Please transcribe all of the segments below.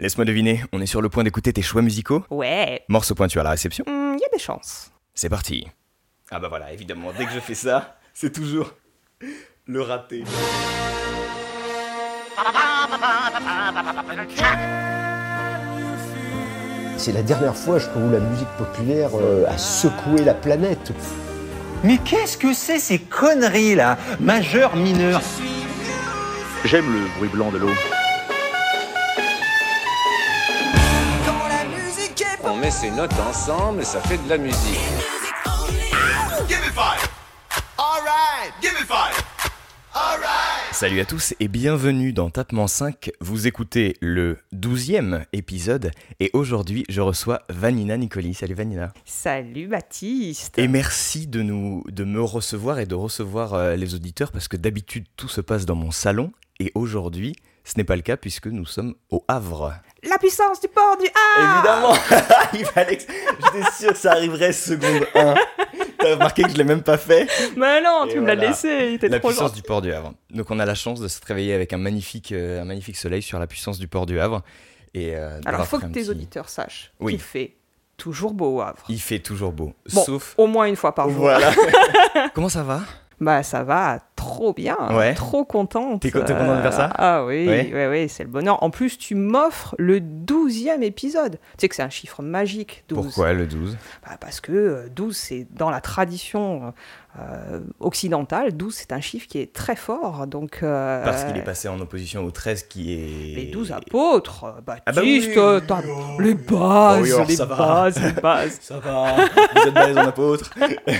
Laisse-moi deviner, on est sur le point d'écouter tes choix musicaux? Ouais, Morceau pointu à la réception? Il y a des chances. C'est parti. Ah bah voilà, évidemment, dès que je fais ça, c'est toujours le raté. C'est la dernière fois, je trouve, où la musique populaire euh, a secoué la planète. Mais qu'est-ce que c'est ces conneries là? Majeur, mineur J'aime le bruit blanc de l'eau. On met ses notes ensemble et ça fait de la musique. Salut à tous et bienvenue dans Tapement 5. Vous écoutez le 12e épisode et aujourd'hui je reçois Vanina Nicoli. Salut Vanina. Salut Baptiste. Et merci de, nous, de me recevoir et de recevoir euh, les auditeurs parce que d'habitude tout se passe dans mon salon et aujourd'hui ce n'est pas le cas puisque nous sommes au Havre. La puissance du port du Havre Évidemment Il fallait que- J'étais sûr que ça arriverait seconde 1. T'as remarqué que je l'ai même pas fait Mais non, Et tu me l'as voilà. laissé, il était La trop puissance gentil. du port du Havre. Donc on a la chance de se réveiller avec un magnifique, euh, un magnifique soleil sur la puissance du port du Havre. Et, euh, Alors, il faut que tes petit- auditeurs sachent Oui. qu'il fait toujours beau au Havre. Il fait toujours beau. Bon, Sauf... au moins une fois par jour. Voilà. Comment ça va? Bah ça va trop bien, Ouais. trop contente. T'es co- t'es contente de faire ça? Ah oui, Ouais. ouais, ouais, c'est le bonheur. En plus, tu m'offres le 12e épisode. Tu sais que c'est un chiffre magique, 12. Pourquoi le 12 Bah, Parce que euh, 12, c'est dans la tradition euh, occidentale, 12, c'est un chiffre qui est très fort. Donc, euh, Parce qu'il est passé en opposition au 13 qui est... Les 12 apôtres, euh, Ah bah oui. les bases, Oh oui, alors les ça va. bases, les bases. Ça va Vous êtes balèze en apôtre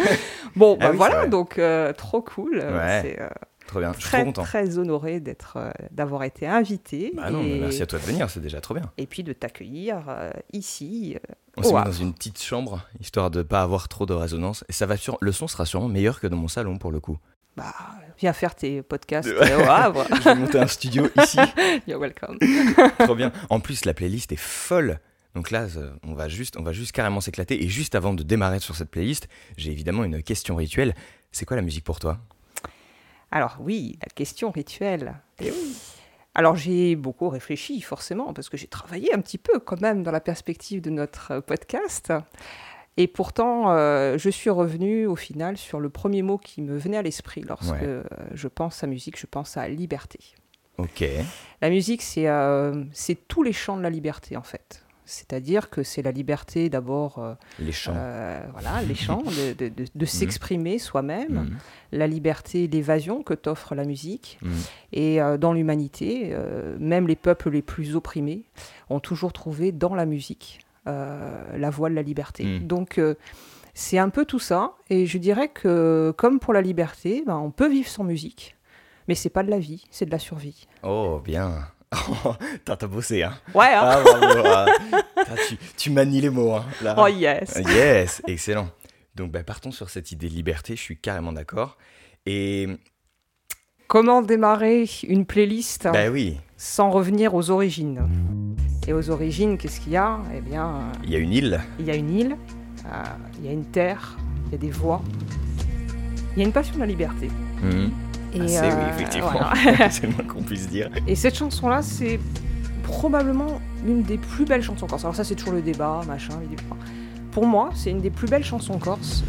Bon, Ah bah voilà, donc euh, trop cool. Ouais. C'est euh, Trop bien, je suis très, trop content. très honoré d'être, euh, d'avoir été invité. Bah non, et, merci à toi de venir, c'est déjà trop bien. et puis de t'accueillir euh, ici. euh, On s'est au mis dans une petite chambre, histoire de pas avoir trop de résonance. Et ça va sur... le son sera sûrement meilleur que dans mon salon pour le coup. Bah, viens faire tes podcasts au Havre. Je vais monter un studio ici. You're welcome. Trop bien. En plus, la playlist est folle. Donc là, euh, on va juste, on va juste carrément s'éclater. Et juste avant de démarrer sur cette playlist, j'ai évidemment une question rituelle. C'est quoi la musique pour toi? Alors oui, la question rituelle. Eh oui. Alors j'ai beaucoup réfléchi forcément parce que j'ai travaillé un petit peu quand même dans la perspective de notre podcast. Et pourtant, euh, je suis revenue au final sur le premier mot qui me venait à l'esprit lorsque Ouais. je pense à musique, je pense à liberté. Ok. La musique, c'est euh, c'est tous les champs de la liberté en fait. C'est-à-dire que c'est la liberté d'abord, euh, Les chants. euh, voilà, les chants, de, de- de- de s'exprimer soi-même, Mhm. la liberté d'évasion que t'offre la musique. Mhm. Et euh, dans l'humanité, même les peuples les plus opprimés ont toujours trouvé dans la musique la voie de la liberté. Mm. Donc c'est un peu tout ça. Et je dirais que comme pour la liberté, ben, on peut vivre sans musique, mais c'est pas de la vie, c'est de la survie. Oh, bien. Oh, T'as bossé, hein Ouais. hein Ah, bravo. ah. Tu, tu manies les mots, hein, là. oh yes. Ah, Yes, excellent. Donc, bah, partons sur cette idée de liberté, je suis carrément d'accord. Et, Comment démarrer une playlist bah oui, sans revenir aux origines? Et aux origines, qu'est-ce qu'il y a? Eh bien, euh, il y a une île. il y a une île, euh, il y a une terre, il y a des voix, il y a une passion de la liberté. Mhm. Et, Assez, euh, oui, effectivement. voilà. C'est le moins qu'on puisse dire. Et cette chanson-là, c'est probablement l'une des plus belles chansons corse. Alors ça, c'est toujours le débat, machin. Pour moi, c'est une des plus belles chansons corse.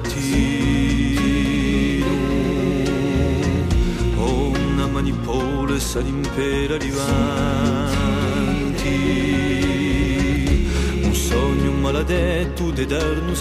mattino oh, una manipola e salimpera arrivanti un sogno maledetto de dar uno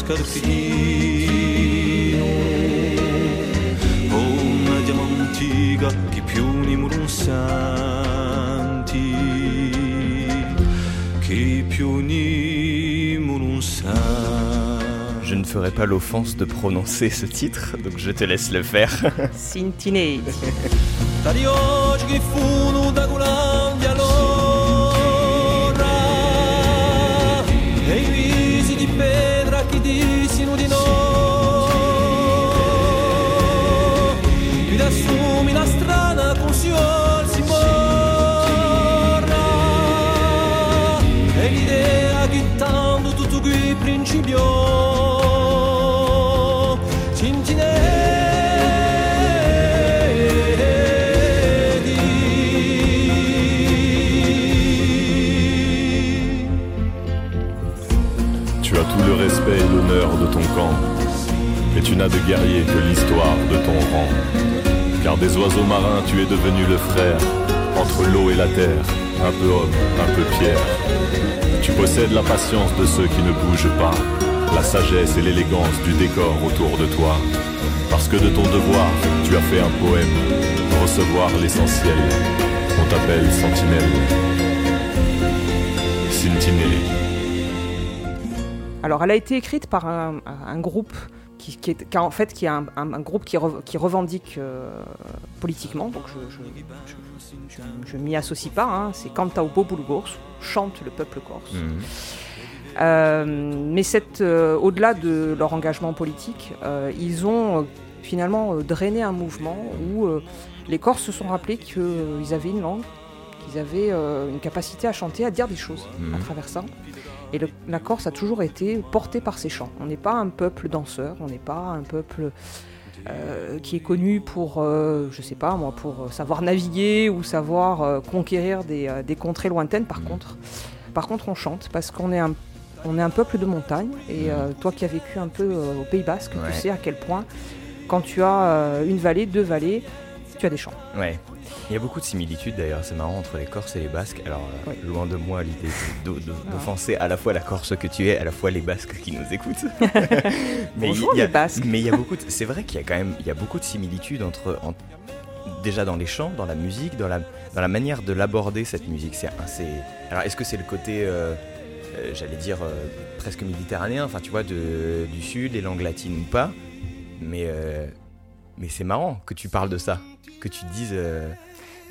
Je ne ferai pas l'offense de prononcer ce titre, donc je te laisse le faire. De guerrier que l'histoire de ton rang. Car des oiseaux marins tu es devenu le frère, entre l'eau et la terre, un peu homme, un peu pierre. Tu possèdes la patience de ceux qui ne bougent pas, la sagesse et l'élégance du décor autour de toi. Parce que de ton devoir, tu as fait un poème, recevoir l'essentiel. On t'appelle Sentinelle. Sentinelle. Alors, elle a été écrite par un groupe qui, qui est qui a- en fait qui est un, un- un groupe qui, rev- qui revendique euh, politiquement. Donc, je, je, je- je- je m'y associe pas. hein. C'est Cantaubo Bulgors, chante le peuple corse. Mhm. Euh, mais cette, euh, au-delà de leur engagement politique, ils ont finalement drainé un mouvement où les Corses se sont rappelés qu'ils avaient une langue, qu'ils avaient une capacité à chanter, à dire des choses Mhm. à travers ça. Et le- la Corse a toujours été portée par ses chants. On n'est pas un peuple danseur, on n'est pas un peuple euh, qui est connu pour, euh, je sais pas moi, pour euh, savoir naviguer ou savoir euh, conquérir des, des contrées lointaines. Par Mhm. contre, par contre, on chante parce qu'on est un, on est un peuple de montagne. Et euh, toi qui as vécu un peu au Pays Basque, Ouais. tu sais à quel point, quand tu as une vallée, deux vallées, tu as des champs. Ouais. Il y a beaucoup de similitudes d'ailleurs, c'est marrant entre les Corses et les Basques. Alors, euh, loin de moi l'idée Ah. d'offenser à la fois la Corse que tu es, à la fois les Basques qui nous écoutent. mais Bonjour, il y a, les Basques. Mais il y a beaucoup. C'est vrai qu'il y a quand même, il y a beaucoup de similitudes entre, en- déjà dans les chants, dans la musique, dans la, dans la manière de l'aborder cette musique. C'est, alors, est-ce que c'est le côté, euh, euh, j'allais dire euh, presque méditerranéen, enfin tu vois, de, du sud, les langues latines ou pas? Mais, euh, mais c'est marrant que tu parles de ça, que tu dises. euh,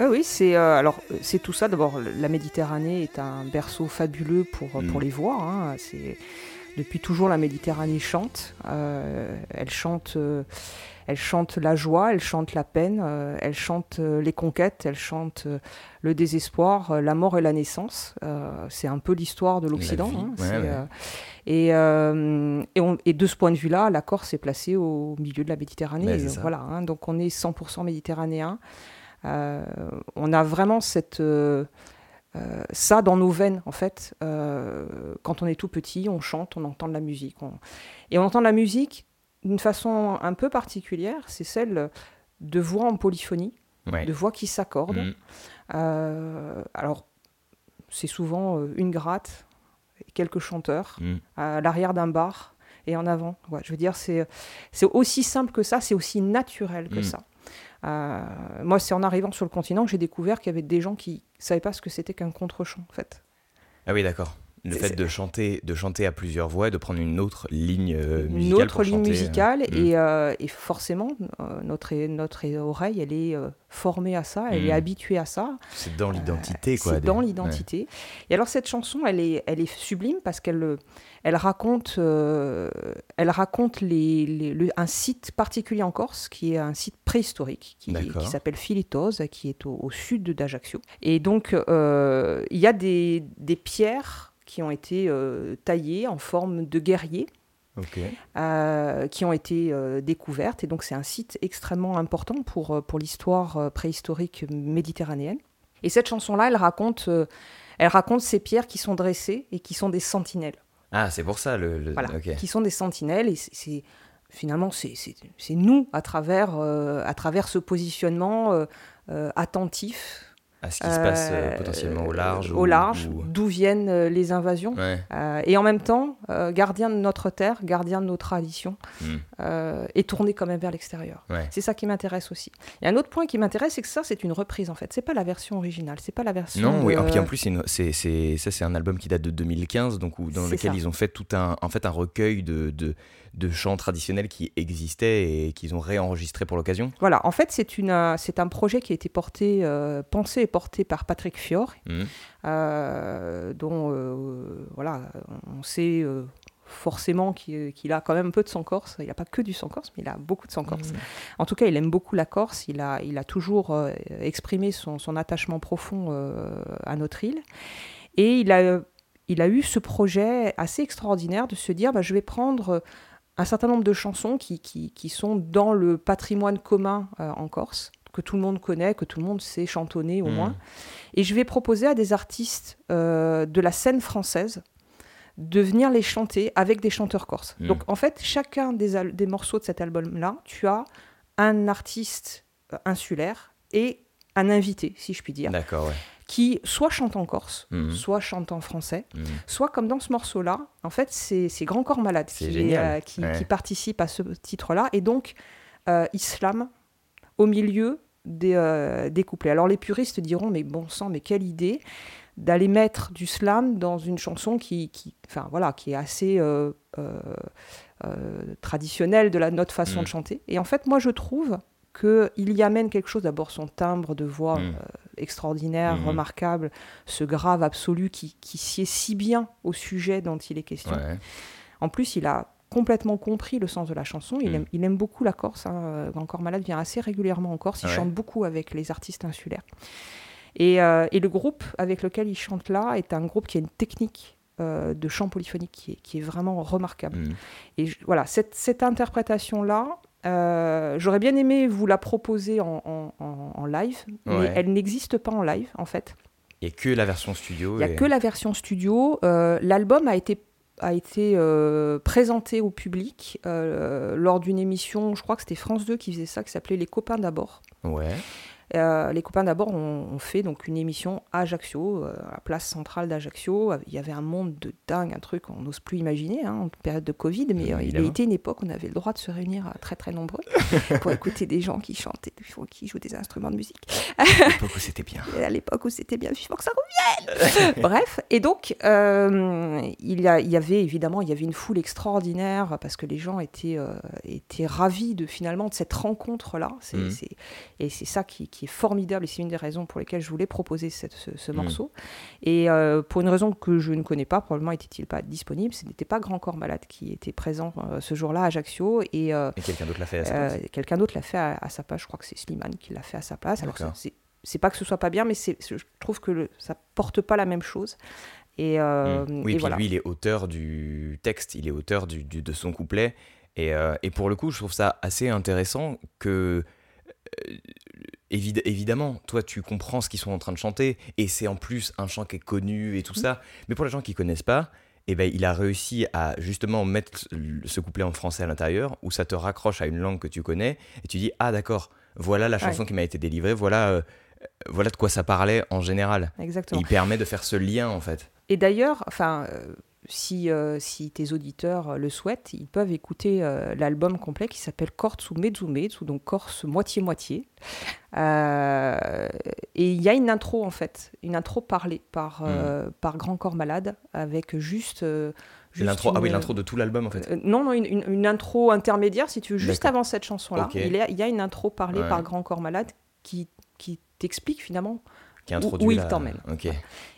Oui, oui, c'est euh, alors euh, c'est tout ça. D'abord, la Méditerranée est un berceau fabuleux pour, Mm. pour les voix. hein. C'est depuis toujours la Méditerranée chante. Euh, elle chante, euh, elle chante la joie, elle chante la peine, elle chante les conquêtes, elle chante le désespoir, la mort et la naissance. C'est un peu l'histoire de l'Occident. hein. ouais, C'est, ouais. Euh, et, euh, et, on- et de ce point de vue-là, la Corse est placée au milieu de la Méditerranée. Et voilà, hein. donc on est 100% méditerranéen. Euh, on a vraiment cette, euh, ça dans nos veines, en fait. Quand on est tout petit, on chante, on entend de la musique. on- Et on entend de la musique d'une façon un peu particulière, c'est celle de voix en polyphonie, ouais. de voix qui s'accordent. Mm. Alors, c'est souvent une gratte, quelques chanteurs, Mm. à l'arrière d'un bar et en avant. Ouais, je veux dire, c'est aussi simple que ça, c'est aussi naturel que Mm. ça. Euh, moi, c'est en arrivant sur le continent que j'ai découvert qu'il y avait des gens qui savaient pas ce que c'était qu'un contre-champ, en fait. Ah oui, d'accord. Le fait de chanter, de chanter à plusieurs voix et de prendre une autre ligne euh, Une musicale autre pour ligne chanter, euh, musicale, mm. et, euh, et forcément, euh, notre, notre oreille, elle est euh, formée à ça, elle est habituée à ça. C'est dans l'identité, quoi. C'est dans ouais. l'identité. Et alors cette chanson, elle est, elle est sublime parce qu'elle elle raconte, elle raconte les, les- le- un site particulier en Corse qui est un site préhistorique qui, s'appelle Philitos, qui est au, au sud d'Ajaccio. Et donc il y a des, des pierres qui ont été euh, taillées en forme de guerriers euh, qui ont été euh, découvertes. Et donc, c'est un site extrêmement important pour, pour l'histoire préhistorique méditerranéenne. Et cette chanson-là, elle raconte, euh, elle raconte ces pierres qui sont dressées et qui sont des sentinelles. Ah, c'est pour ça le. le- Voilà, ok. qui sont des sentinelles. Et c'est- finalement, c'est nous, à travers, à travers ce positionnement attentif. À ce qui se passe euh, euh, potentiellement au large. Au ou- large, ou- d'où viennent euh, les invasions. Ouais. Euh, et en même temps, gardien de notre terre, gardien de nos traditions, Mm. euh, et tourné quand même vers l'extérieur. Ouais. C'est ça qui m'intéresse aussi. Il y a un autre point qui m'intéresse, c'est que ça, c'est une reprise en fait. C'est pas la version originale, c'est pas la version. Non, oui. de- En, puis en plus, c'est une- c'est, c'est- ça, c'est un album qui date de 2015, donc où- dans C'est lequel ça. ils ont fait tout un, en fait, un recueil de, de, de chants traditionnels qui existaient et qu'ils ont réenregistrés pour l'occasion. Voilà, en fait, c'est une, c'est un projet qui a été porté, pensé et porté par Patrick Fior, Mhm. euh, dont euh, voilà, on sait euh, forcément qu'il a quand même un peu de sang corse. Il n'a pas que du sang corse, mais il a beaucoup de sang corse. En tout cas, il aime beaucoup la Corse. Il a, il a toujours euh, exprimé son, son attachement profond euh, à notre île. Et il a, il a eu ce projet assez extraordinaire de se dire bah, je vais prendre un certain nombre de chansons qui, qui, qui sont dans le patrimoine commun euh, en Corse, que tout le monde connaît, que tout le monde sait chantonner au Mm. moins. Et je vais proposer à des artistes euh, de la scène française de venir les chanter avec des chanteurs corses. Mm. Donc en fait, chacun des, des morceaux de cet album-là, tu as un artiste euh, insulaire et un invité, si je puis dire, D'accord, ouais. qui soit chante en corse, Mhm. soit chante en français, soit comme dans ce morceau-là, en fait, c'est Grand Corps Malade C'est qui, est, euh, qui, Ouais. qui participe à ce titre-là, et donc euh, Islam au milieu des, euh, des couplets. Alors les puristes diront, mais bon sang, mais quelle idée d'aller mettre du slam dans une chanson qui, qui, enfin, voilà, qui est assez euh, euh, traditionnelle de la, notre façon Mm. de chanter. Et en fait, moi, je trouve qu'il y amène quelque chose, d'abord son timbre de voix Mm. extraordinaire, Mhm. remarquable, ce grave absolu qui, qui sied si bien au sujet dont il est question. Ouais. En plus, il a complètement compris le sens de la chanson. Il, Mm. aime, il aime beaucoup la Corse. Hein. Encore Malade vient assez régulièrement en Corse. Il Ouais. chante beaucoup avec les artistes insulaires. Et, euh, et le groupe avec lequel il chante là est un groupe qui a une technique euh, de chant polyphonique qui est, qui est vraiment remarquable. Mhm. Et je- voilà, cette, cette interprétation-là, euh, j'aurais bien aimé vous la proposer en, en- en- en live, mais Ouais. elle n'existe pas en live, en fait. Il n'y a que la version studio. Il n'y a et- que la version studio. L'album a été, a été euh, présenté au public euh, lors d'une émission, je crois que c'était France 2 qui faisait ça, qui s'appelait Les copains d'abord. Euh, les copains d'abord ont, ont fait donc une émission à Ajaccio, euh, à la place centrale d'Ajaccio. Il y avait un monde de dingue, un truc qu'on n'ose plus imaginer hein, en période de Covid, mais euh, il a été une époque où on avait le droit de se réunir à très très nombreux pour écouter des gens qui chantent et qui jouent des instruments de musique. À l'époque où c'était bien. À l'époque où c'était bien vivant que ça revienne. Bref, et donc euh, il, y a- il y avait évidemment il y avait une foule extraordinaire parce que les gens étaient euh, étaient ravis de finalement de cette rencontre là. Mhm. Et c'est ça qui, qui est formidable et c'est une des raisons pour lesquelles je voulais proposer cette- ce, ce Mhm. morceau. Et euh, pour une raison que je ne connais pas, probablement était-il pas disponible, ce n'était pas Grand Corps Malade qui était présent euh, ce jour-là à Ajaccio et euh, Et quelqu'un d'autre l'a fait à sa place. Quelqu'un d'autre l'a fait à, à sa place. Je crois que c'est Slimane qui l'a fait à sa place. Alors, c'est- c'est pas que ce soit pas bien, mais c'est- je trouve que le- ça porte pas la même chose. Et, Mm. Oui, et puis voilà. lui, il est auteur du texte, il est auteur du, du- de son couplet. Et, et pour le coup, je trouve ça assez intéressant que, évid- évidemment, toi, tu comprends ce qu'ils sont en train de chanter, et c'est en plus un chant qui est connu et tout Mm. ça. Mais pour les gens qui connaissent pas, eh ben, il a réussi à justement mettre ce couplet en français à l'intérieur, où ça te raccroche à une langue que tu connais, et tu dis, ah d'accord, voilà la chanson Ouais. qui m'a été délivrée, voilà, euh, voilà de quoi ça parlait en général. Et Exactement. il permet de faire ce lien, en fait. Et d'ailleurs, enfin, euh, si, euh, si tes auditeurs euh, le souhaitent, ils peuvent écouter euh, l'album complet qui s'appelle Corse ou Mezzume, donc Corse moitié-moitié. Euh, et il y a une intro, en fait, une intro parlée par, euh, par Grand Corps Malade, avec juste. l'intro, ah oui, l'intro de tout l'album en fait. Non, non, une, une- une intro intermédiaire, si tu veux, juste avant cette chanson-là. Il, y a- il y a une intro parlée Ouais. par Grand Corps Malade qui, qui t'explique finalement Qui où- il la- t'emmène.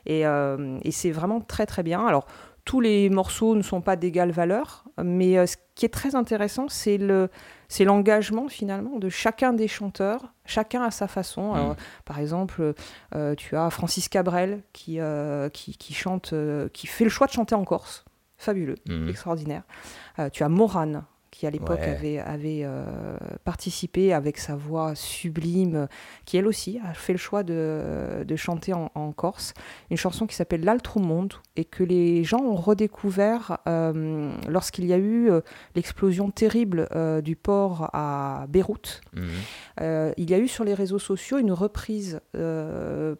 Et, et c'est vraiment très très bien. Alors, tous les morceaux ne sont pas d'égale valeur, mais euh, ce qui est très intéressant, c'est le, c'est l'engagement finalement de chacun des chanteurs, chacun à sa façon. Mm. Alors, par exemple, euh, tu as Francis Cabrel qui, euh, qui, qui chante, euh, qui fait le choix de chanter en Corse. Fabuleux, Mhm. extraordinaire. Tu as Morane qui à l'époque Ouais. avait, avait euh, participé avec sa voix sublime, qui elle aussi a fait le choix de, de chanter en, en Corse, une chanson qui s'appelle L'Altro Monde et que les gens ont redécouvert euh, lorsqu'il y a eu euh, l'explosion terrible du port à Beyrouth. Mhm. Il y a eu sur les réseaux sociaux une reprise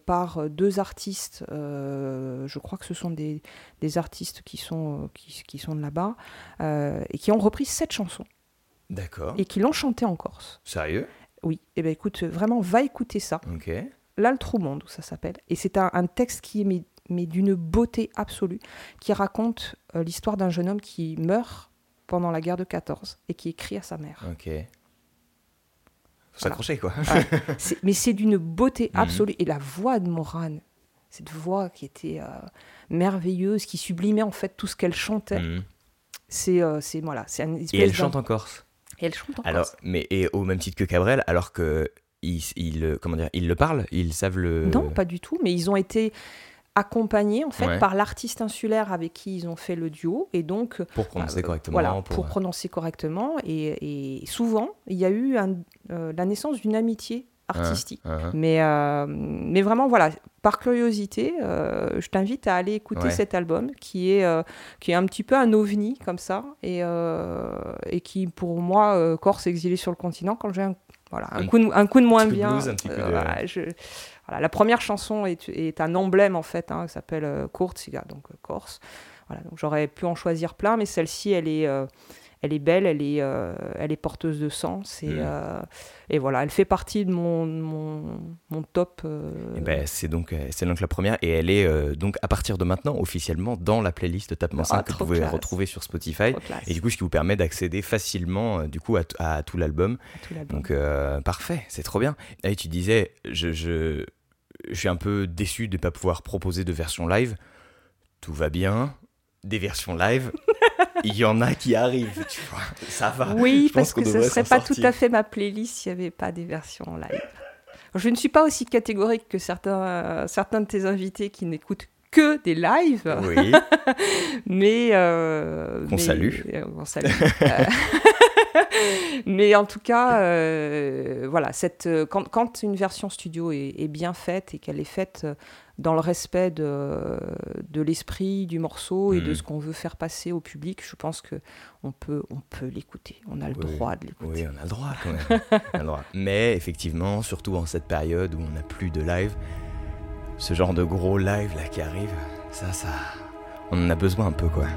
par deux artistes, je crois que ce sont des, des artistes qui sont, qui, qui sont de là-bas, euh, et qui ont repris cette chanson D'accord. et qui l'ont chantée en Corse. Sérieux? Oui, et ben écoute, vraiment, va écouter ça. Ok. L'Altro Monde, ça s'appelle. Et c'est un, un texte qui est mais, mais d'une beauté absolue, qui raconte euh, l'histoire d'un jeune homme qui meurt pendant la guerre de 14 et qui écrit à sa mère. Ok. Faut s'accrocher quoi. Mais c'est d'une beauté Mhm. absolue. Et la voix de Morane, cette voix qui était euh, merveilleuse, qui sublimait en fait tout ce qu'elle chantait, Mhm. c'est euh, c'est voilà, c'est Et elle chante en Corse. Et elle chante en Alors, Corse. mais et au même titre que Cabrel, alors que ils, ils, comment dire, ils le parlent, ils savent le. Non, pas du tout, mais ils ont été accompagnés en fait Ouais. par l'artiste insulaire avec qui ils ont fait le duo et donc Pour prononcer euh, correctement. voilà pour- pour, prononcer correctement et, et souvent il y a eu un- euh, la naissance d'une amitié artistique mais euh, mais vraiment voilà par curiosité euh, je t'invite à aller écouter Ouais. cet album qui est euh, qui est un petit peu un ovni comme ça et et qui pour moi Corse exilé sur le continent quand j'ai un voilà un, Un coup de, un coup de moins de bien blues, un petit peu de- voilà, je- voilà, la première chanson est, est un emblème en fait, hein, qui s'appelle Corsica, donc Corse. Voilà, donc j'aurais pu en choisir plein, mais celle-ci, elle est, elle est belle, elle est, euh, elle est porteuse de sens et, Mm. euh, et voilà, elle fait partie de mon, mon, mon top. euh, Eh ben, c'est donc, euh, c'est donc la première et elle est donc à partir de maintenant officiellement dans la playlist Tapement 5 Ah, que vous pouvez classe. retrouver sur Spotify. Et du coup, ce qui vous permet d'accéder facilement du coup à, à tout l'album. tout l'album. Donc parfait, c'est trop bien. Et tu disais, je, je, je suis un peu déçu de ne pas pouvoir proposer de version live. Tout va bien. Des versions live, il y en a qui arrivent, tu vois. Ça va. Oui, je parce que ce devrait serait pas sortir. tout à fait ma playlist s'il n'y avait pas des versions live. Je ne suis pas aussi catégorique que certains, euh, certains de tes invités qui n'écoutent que des lives. Oui, mais euh, Qu'on salue. euh, on salue. Mais en tout cas, euh, voilà, cette, quand, quand une version studio est, est bien faite et qu'elle est faite dans le respect de, de l'esprit du morceau et de Mhm. ce qu'on veut faire passer au public, je pense que on peut, on peut l'écouter. On a le Oui. droit de l'écouter. oui, on a le droit quand même. On a le droit. Mais effectivement, surtout en cette période où on n'a plus de live, ce genre de gros live là qui arrive, ça, ça, on en a besoin un peu quoi.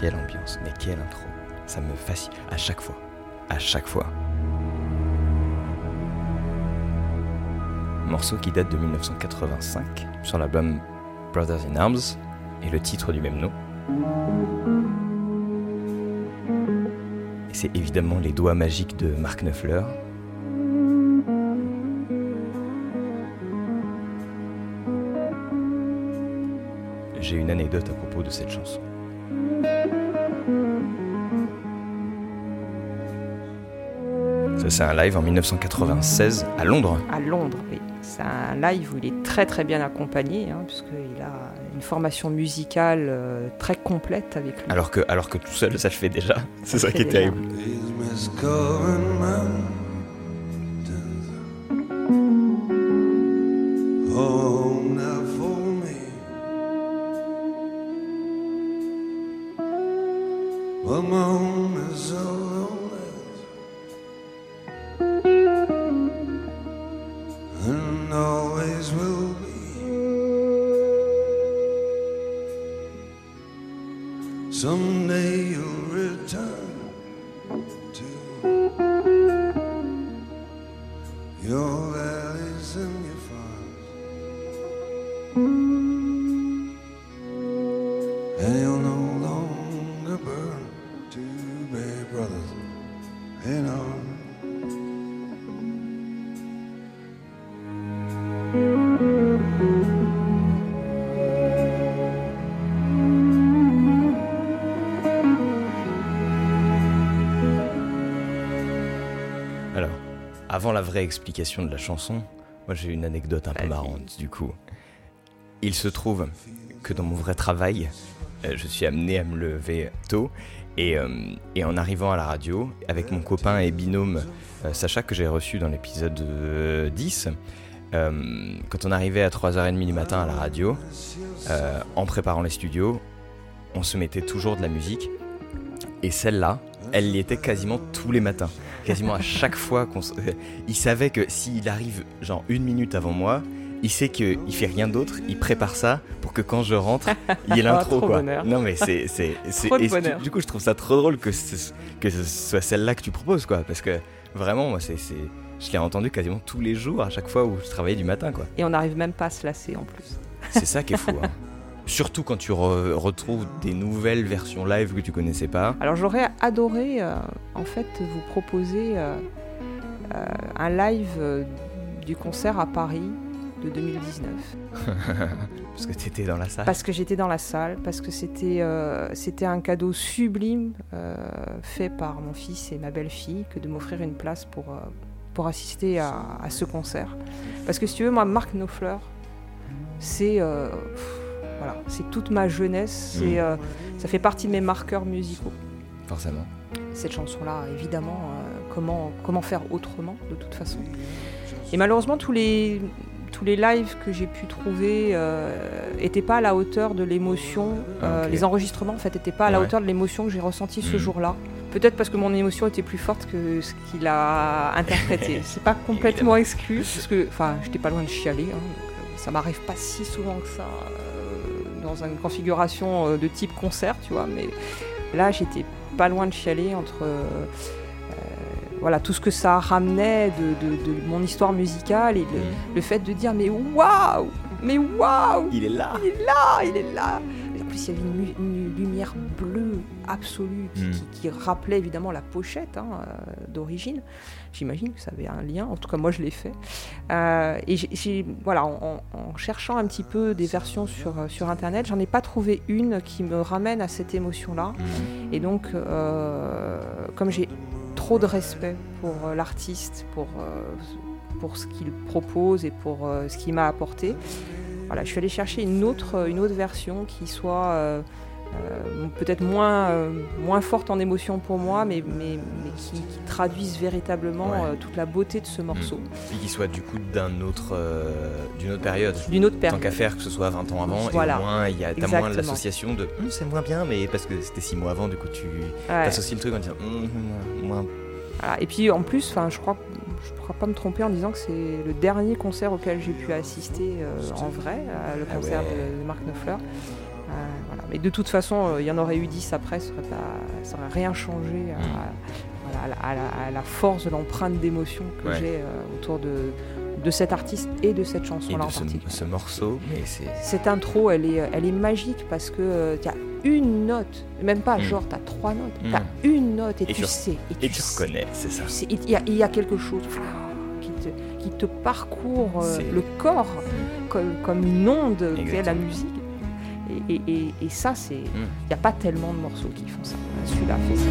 Quelle ambiance, mais quelle intro. Ça me fascine à chaque fois. À chaque fois. Morceau qui date de 1985 sur l'album Brothers in Arms et le titre du même nom. C'est évidemment les doigts magiques de Mark Knopfler. J'ai une anecdote à propos de cette chanson. C'est un live en 1996 à Londres. À Londres, oui. C'est un live où il est très très bien accompagné, hein, puisqu'il a une formation musicale euh, très complète avec lui. Alors que, alors que tout seul, ça le fait déjà. C'est ça qui est déjà. terrible. La vraie explication de la chanson, moi j'ai une anecdote un peu marrante du coup. Il se trouve que dans mon vrai travail, euh, je suis amené à me lever tôt et, euh, et en arrivant à la radio, avec mon copain et binôme euh, Sacha que j'ai reçu dans l'épisode euh, 10, euh, quand on arrivait à 3h30 du matin à la radio, en préparant les studios, on se mettait toujours de la musique et celle-là, elle y était quasiment tous les matins. Quasiment à chaque fois qu'on se... Il savait que s'il arrive genre une minute avant moi, il sait qu'il fait rien d'autre, il prépare ça pour que quand je rentre, il y ait l'intro Trop quoi. bonheur. Non mais c'est... c'est, bonheur. Du coup je trouve ça trop drôle que ce, que ce soit celle-là que tu proposes quoi. Parce que vraiment moi c'est... c'est- Je l'ai entendu quasiment tous les jours à chaque fois où je travaillais du matin quoi. Et on n'arrive même pas à se lasser en plus. C'est ça qui est fou. hein. Surtout quand tu re- retrouves des nouvelles versions live que tu connaissais pas. Alors j'aurais adoré euh, en fait vous proposer euh, euh, un live du concert à Paris de 2019. parce que tu étais dans la salle Parce que j'étais dans la salle, parce que c'était euh, c'était un cadeau sublime euh, fait par mon fils et ma belle-fille que de m'offrir une place pour, euh, pour assister à, à ce concert. Parce que si tu veux, moi, Marc Knopfler, c'est voilà, c'est toute ma jeunesse, Mhm. euh, ça fait partie de mes marqueurs musicaux. Forcément. Cette chanson-là, évidemment, euh, comment, comment faire autrement, de toute façon. Et malheureusement, tous les, tous les lives que j'ai pu trouver n'étaient pas à la hauteur de l'émotion. euh, Ah. Les enregistrements, en fait, n'étaient pas à la Ouais. hauteur de l'émotion que j'ai ressentie ce Mhm. jour-là. Peut-être parce que mon émotion était plus forte que ce qu'il a interprété. C'est pas complètement exclu, parce que, enfin, j'étais pas loin de chialer. hein, donc, euh, ça m'arrive pas si souvent que ça euh, dans une configuration euh, de type concert, tu vois. Mais là, j'étais pas loin de chialer entre euh, voilà tout ce que ça ramenait de, de- de mon histoire musicale et le, Mhm. le fait de dire mais waouh, mais waouh, Il est là il est là, il est là. Plus, il y avait une, lu- une lumière bleue absolue qui, Mm. qui- qui rappelait évidemment la pochette hein, euh, d'origine. J'imagine que ça avait un lien. En tout cas, moi, je l'ai fait. Euh, et j'ai- voilà, en, cherchant un petit peu des versions sur, euh, sur Internet, j'en ai pas trouvé une qui me ramène à cette émotion-là. Mhm. Et donc, euh, comme j'ai trop de respect pour l'artiste, pour, pour ce qu'il propose et pour ce qu'il m'a apporté, voilà, je suis allée chercher une autre, une autre version qui soit euh, euh, peut-être moins, euh, moins forte en émotion pour moi, mais, mais, mais qui, qui traduise véritablement Ouais. euh, toute la beauté de ce morceau. Et qui soit du coup d'un autre, euh, d'une autre période. D'une autre Tant période. qu'à faire que ce soit 20 ans avant, Voilà. et au moins il y a t'as moins l'association de Hum, c'est moins bien, mais parce que c'était 6 mois avant, du coup tu Ouais. associes le truc en disant hum, moins. Voilà. Et puis en plus, je crois, ne crois pas me tromper en disant que c'est le dernier concert auquel j'ai pu assister euh, en vrai, le Ah concert ouais. de, de Marc Knopfler. Euh, voilà. Mais de toute façon, euh, il y en aurait eu 10 après, ça n'aurait rien changé à, Mm. voilà, à la, à la- à la force de l'empreinte d'émotion que Ouais. j'ai euh, autour de, de cet artiste et de cette Et chanson-là en de ce, particulier. ce morceau, mais c'est. Cette intro, elle est, elle est magique parce que tu as une note, même pas Mm. genre tu as trois notes, Mm. tu as une note et, Et tu sais. Et tu tu sais. reconnais, c'est ça. C'est- Il y, a- il y a quelque chose qui te, qui te parcourt euh, C'est- le corps comme, comme une onde, sais, la musique. Et, et- et- et ça, c'est. Il Mm. n'y a pas tellement de morceaux qui font ça. Celui-là fait ça.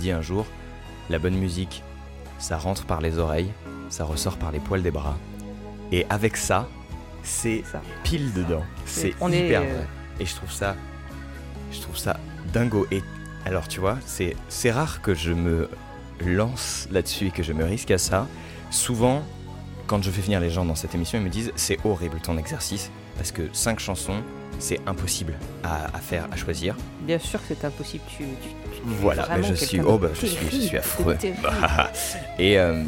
Dit un jour La bonne musique, ça rentre par les oreilles, ça ressort par les poils des bras. Et avec ça, c'est pile dedans. C'est on est, hyper euh, vrai. Et je trouve ça. Je trouve ça dingo. Et alors, tu vois, c'est c'est rare que je me lance là-dessus et que je me risque à ça. Souvent, quand je fais venir les gens dans cette émission, ils me disent c'est horrible ton exercice parce que cinq chansons, c'est impossible à, à faire, à choisir. Bien sûr que c'est impossible. Tu, tu- tu- Voilà, mais je suis, oh bah, je suis, je suis terrible, affreux. Bah, et, euh,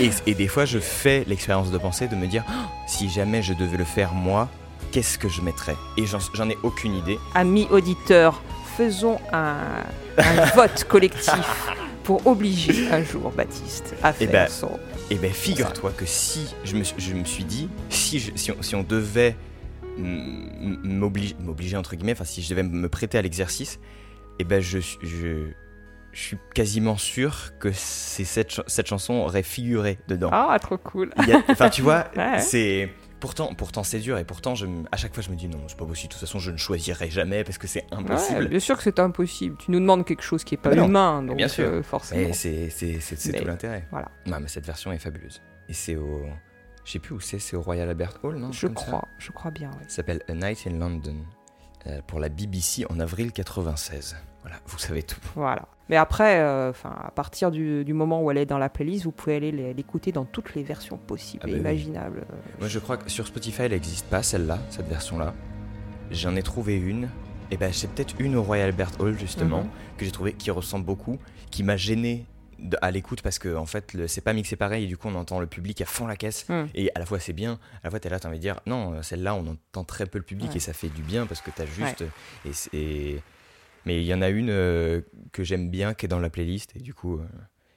et, et des fois, je fais l'expérience de penser, de me dire, Oh, si jamais je devais le faire moi, qu'est-ce que je mettrais? Et j'en ai aucune idée. Amis auditeurs, faisons un, un vote collectif pour obliger un jour Baptiste à Eh faire ben, son. Et ben, figure-toi que si je me, suis- je me suis dit, si, je- si, on, si on devait m'obliger, entre guillemets, enfin si je devais me prêter à l'exercice, et ben je, suis- je, je suis quasiment sûr que c'est cette, ch- cette chanson aurait figuré dedans. Ah, trop cool. Enfin, tu vois, Ouais. c'est. Pourtant, pourtant c'est dur et pourtant, je, à chaque fois, je me dis non, c'est pas possible. De toute façon, je ne choisirai jamais parce que c'est Ouais, impossible. bien sûr que c'est impossible. Tu nous demandes quelque chose qui est pas non, humain, donc bien sûr. euh, forcément. c'est tout l'intérêt. voilà. Non, mais cette version est fabuleuse. Et c'est au. Je sais plus où c'est, c'est au Royal Albert Hall, non Je ça crois, je crois bien. ouais. Ça s'appelle A Night in London euh, pour la BBC en avril 96. Voilà, vous savez tout. Voilà. Mais après, euh, à partir du, du moment où elle est dans la playlist, vous pouvez aller l'écouter dans toutes les versions possibles Ah et bah oui. imaginables. Moi, je crois que sur Spotify, elle n'existe pas, celle-là, cette version-là. J'en ai trouvé une. Et ben, c'est peut-être une au Royal Albert Hall, justement, Mhm. que j'ai trouvé qui ressemble beaucoup, qui m'a gêné à l'écoute parce que en fait c'est pas mixé pareil et du coup on entend le public à fond la caisse Mm. et à la fois c'est bien à la fois t'es là t'as envie de dire non celle-là on entend très peu le public Ouais. et ça fait du bien parce que t'as juste et c'est mais il y en a une euh, que j'aime bien qui est dans la playlist et du coup euh,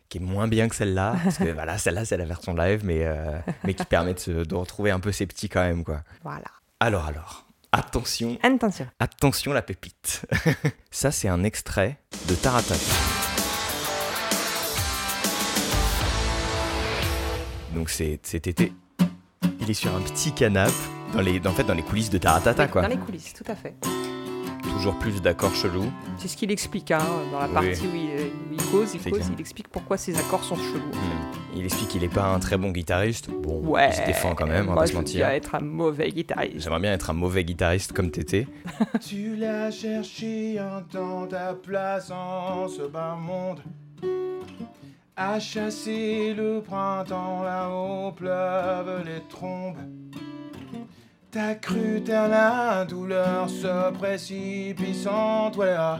qui est moins bien que celle-là parce que voilà celle-là c'est la version live mais euh, mais qui permet de, se- de retrouver un peu ses petits quand même quoi Voilà. alors alors attention Attention. Attention la pépite. Ça c'est un extrait de Taratata. Donc c'est cet été, il est sur un petit canapé dans les, en fait dans les coulisses de Taratata Oui, quoi. Dans les coulisses, tout à fait. Toujours plus d'accords chelous. C'est ce qu'il explique hein, dans la Oui. partie où il, où il cause. Il cause, il explique pourquoi ces accords sont chelous. Hmm. Il explique qu'il est pas un très bon guitariste. Bon, Ouais. il se défend quand même, on va pas se mentir. bien être un mauvais guitariste. J'aimerais bien être un mauvais guitariste comme Tété. Tu l'as cherché un temps ta place en ce bas monde. À chasser le printemps là-haut pleuvent les trombes. T'as cru à la douleur se précipitant toi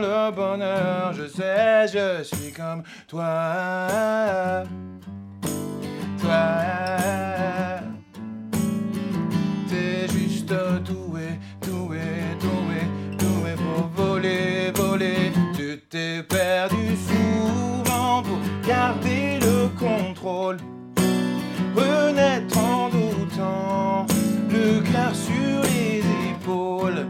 le bonheur, je sais, je suis comme toi. Toi. T'es juste doué, t'es perdu souvent pour garder le contrôle. Renaître en doutant, le cœur sur les épaules.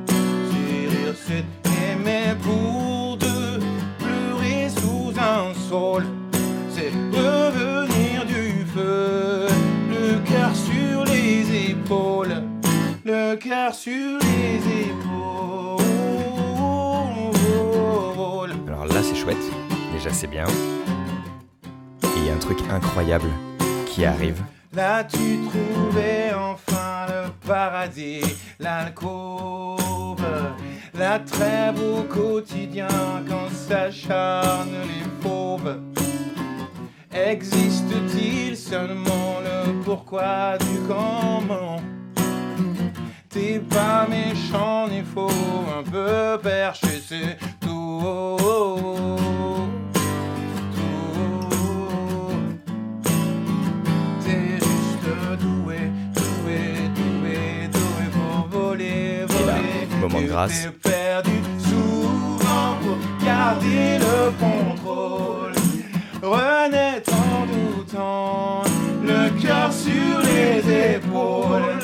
Rire c'est aimer pour deux, pleurer sous un sol. C'est revenir du feu, le cœur sur les épaules, le cœur sur les épaules. C'est chouette, déjà c'est bien. Et il y a un truc incroyable qui arrive. Là tu trouvais enfin le paradis, l'alcôve, la trêve au quotidien quand s'acharnent les fauves? Existe-t-il seulement le pourquoi du comment? T'es pas méchant ni faux, un peu perché, c'est tout. Tout. T'es juste doué, doué, doué, doué pour voler, voler. moment de grâce. perdu souvent pour garder le contrôle. Renaître en doutant, le cœur sur les épaules.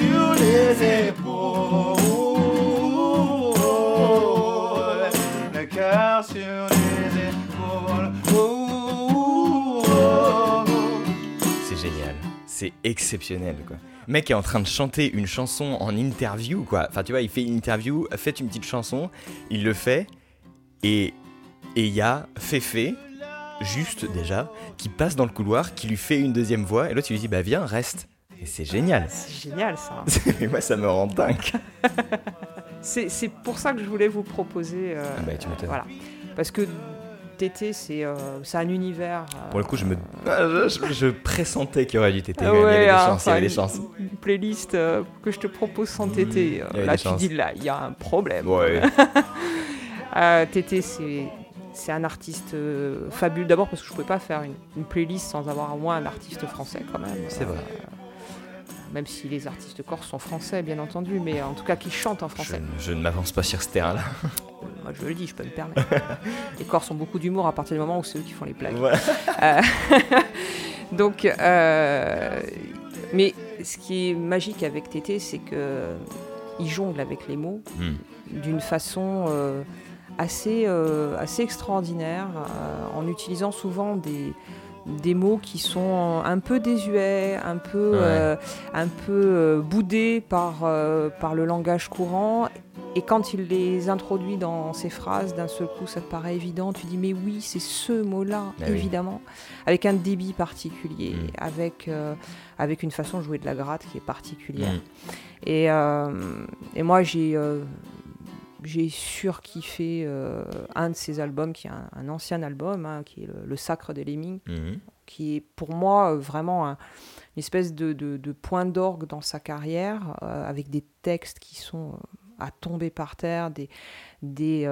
Sur les épaules, le sur les épaules. C'est génial. C'est exceptionnel, quoi. Le mec est en train de chanter une chanson en interview, quoi. Enfin, tu vois, il fait une interview, faites une petite chanson, il le fait, et et il y a Féfé, juste déjà, qui passe dans le couloir, qui lui fait une deuxième voix, et l'autre il lui dit, bah viens, reste. C'est génial. C'est génial ça. Moi, ça me rend dingue. C'est pour ça que je voulais vous proposer. euh, Ah bah, tu m'étonnes. voilà. Parce que Tété, c'est euh, c'est un univers. euh, Pour le coup, je me, Ah, je, pressentais qu'il y aurait du TT. Ah même. il y ouais, avait des ah, chances, il y avait enfin, des chances. Une, une playlist euh, que je te propose sans avait là, tu chances. dis là, il y a un problème. Ouais. Tété, c'est c'est un artiste fabuleux. D'abord parce que je pouvais pas faire une, une playlist sans avoir au moins un artiste français quand même. C'est vrai. Même si les artistes corses sont français, bien entendu, mais en tout cas qui chantent en français. je ne m'avance pas sur ce terrain-là. Moi, je le dis, je peux me permettre. les Corses ont beaucoup d'humour à partir du moment où c'est eux qui font les. Voilà. Euh, donc, euh, mais ce qui est magique avec Tété, c'est que il jongle avec les mots Hmm. d'une façon euh, assez, euh, assez extraordinaire, euh, en utilisant souvent des, des mots qui sont un peu désuets, un peu, Ouais. euh, un peu euh, boudés par, euh, par le langage courant. Et quand il les introduit dans ses phrases, d'un seul coup, ça te paraît évident. Tu dis, mais oui, c'est ce mot-là, Ah oui. évidemment. Avec un débit particulier, Mm. avec, euh, avec une façon de jouer de la gratte qui est particulière. Mm. Et, euh, et moi, j'ai euh, j'ai surkiffé euh, un de ses albums, qui est un, un ancien album, hein, qui est le, Le Sacre des Lemmings, Mhm. qui est pour moi euh, vraiment un- une espèce de, de- de point d'orgue dans sa carrière, euh, avec des textes qui sont euh, à tomber par terre, des, des,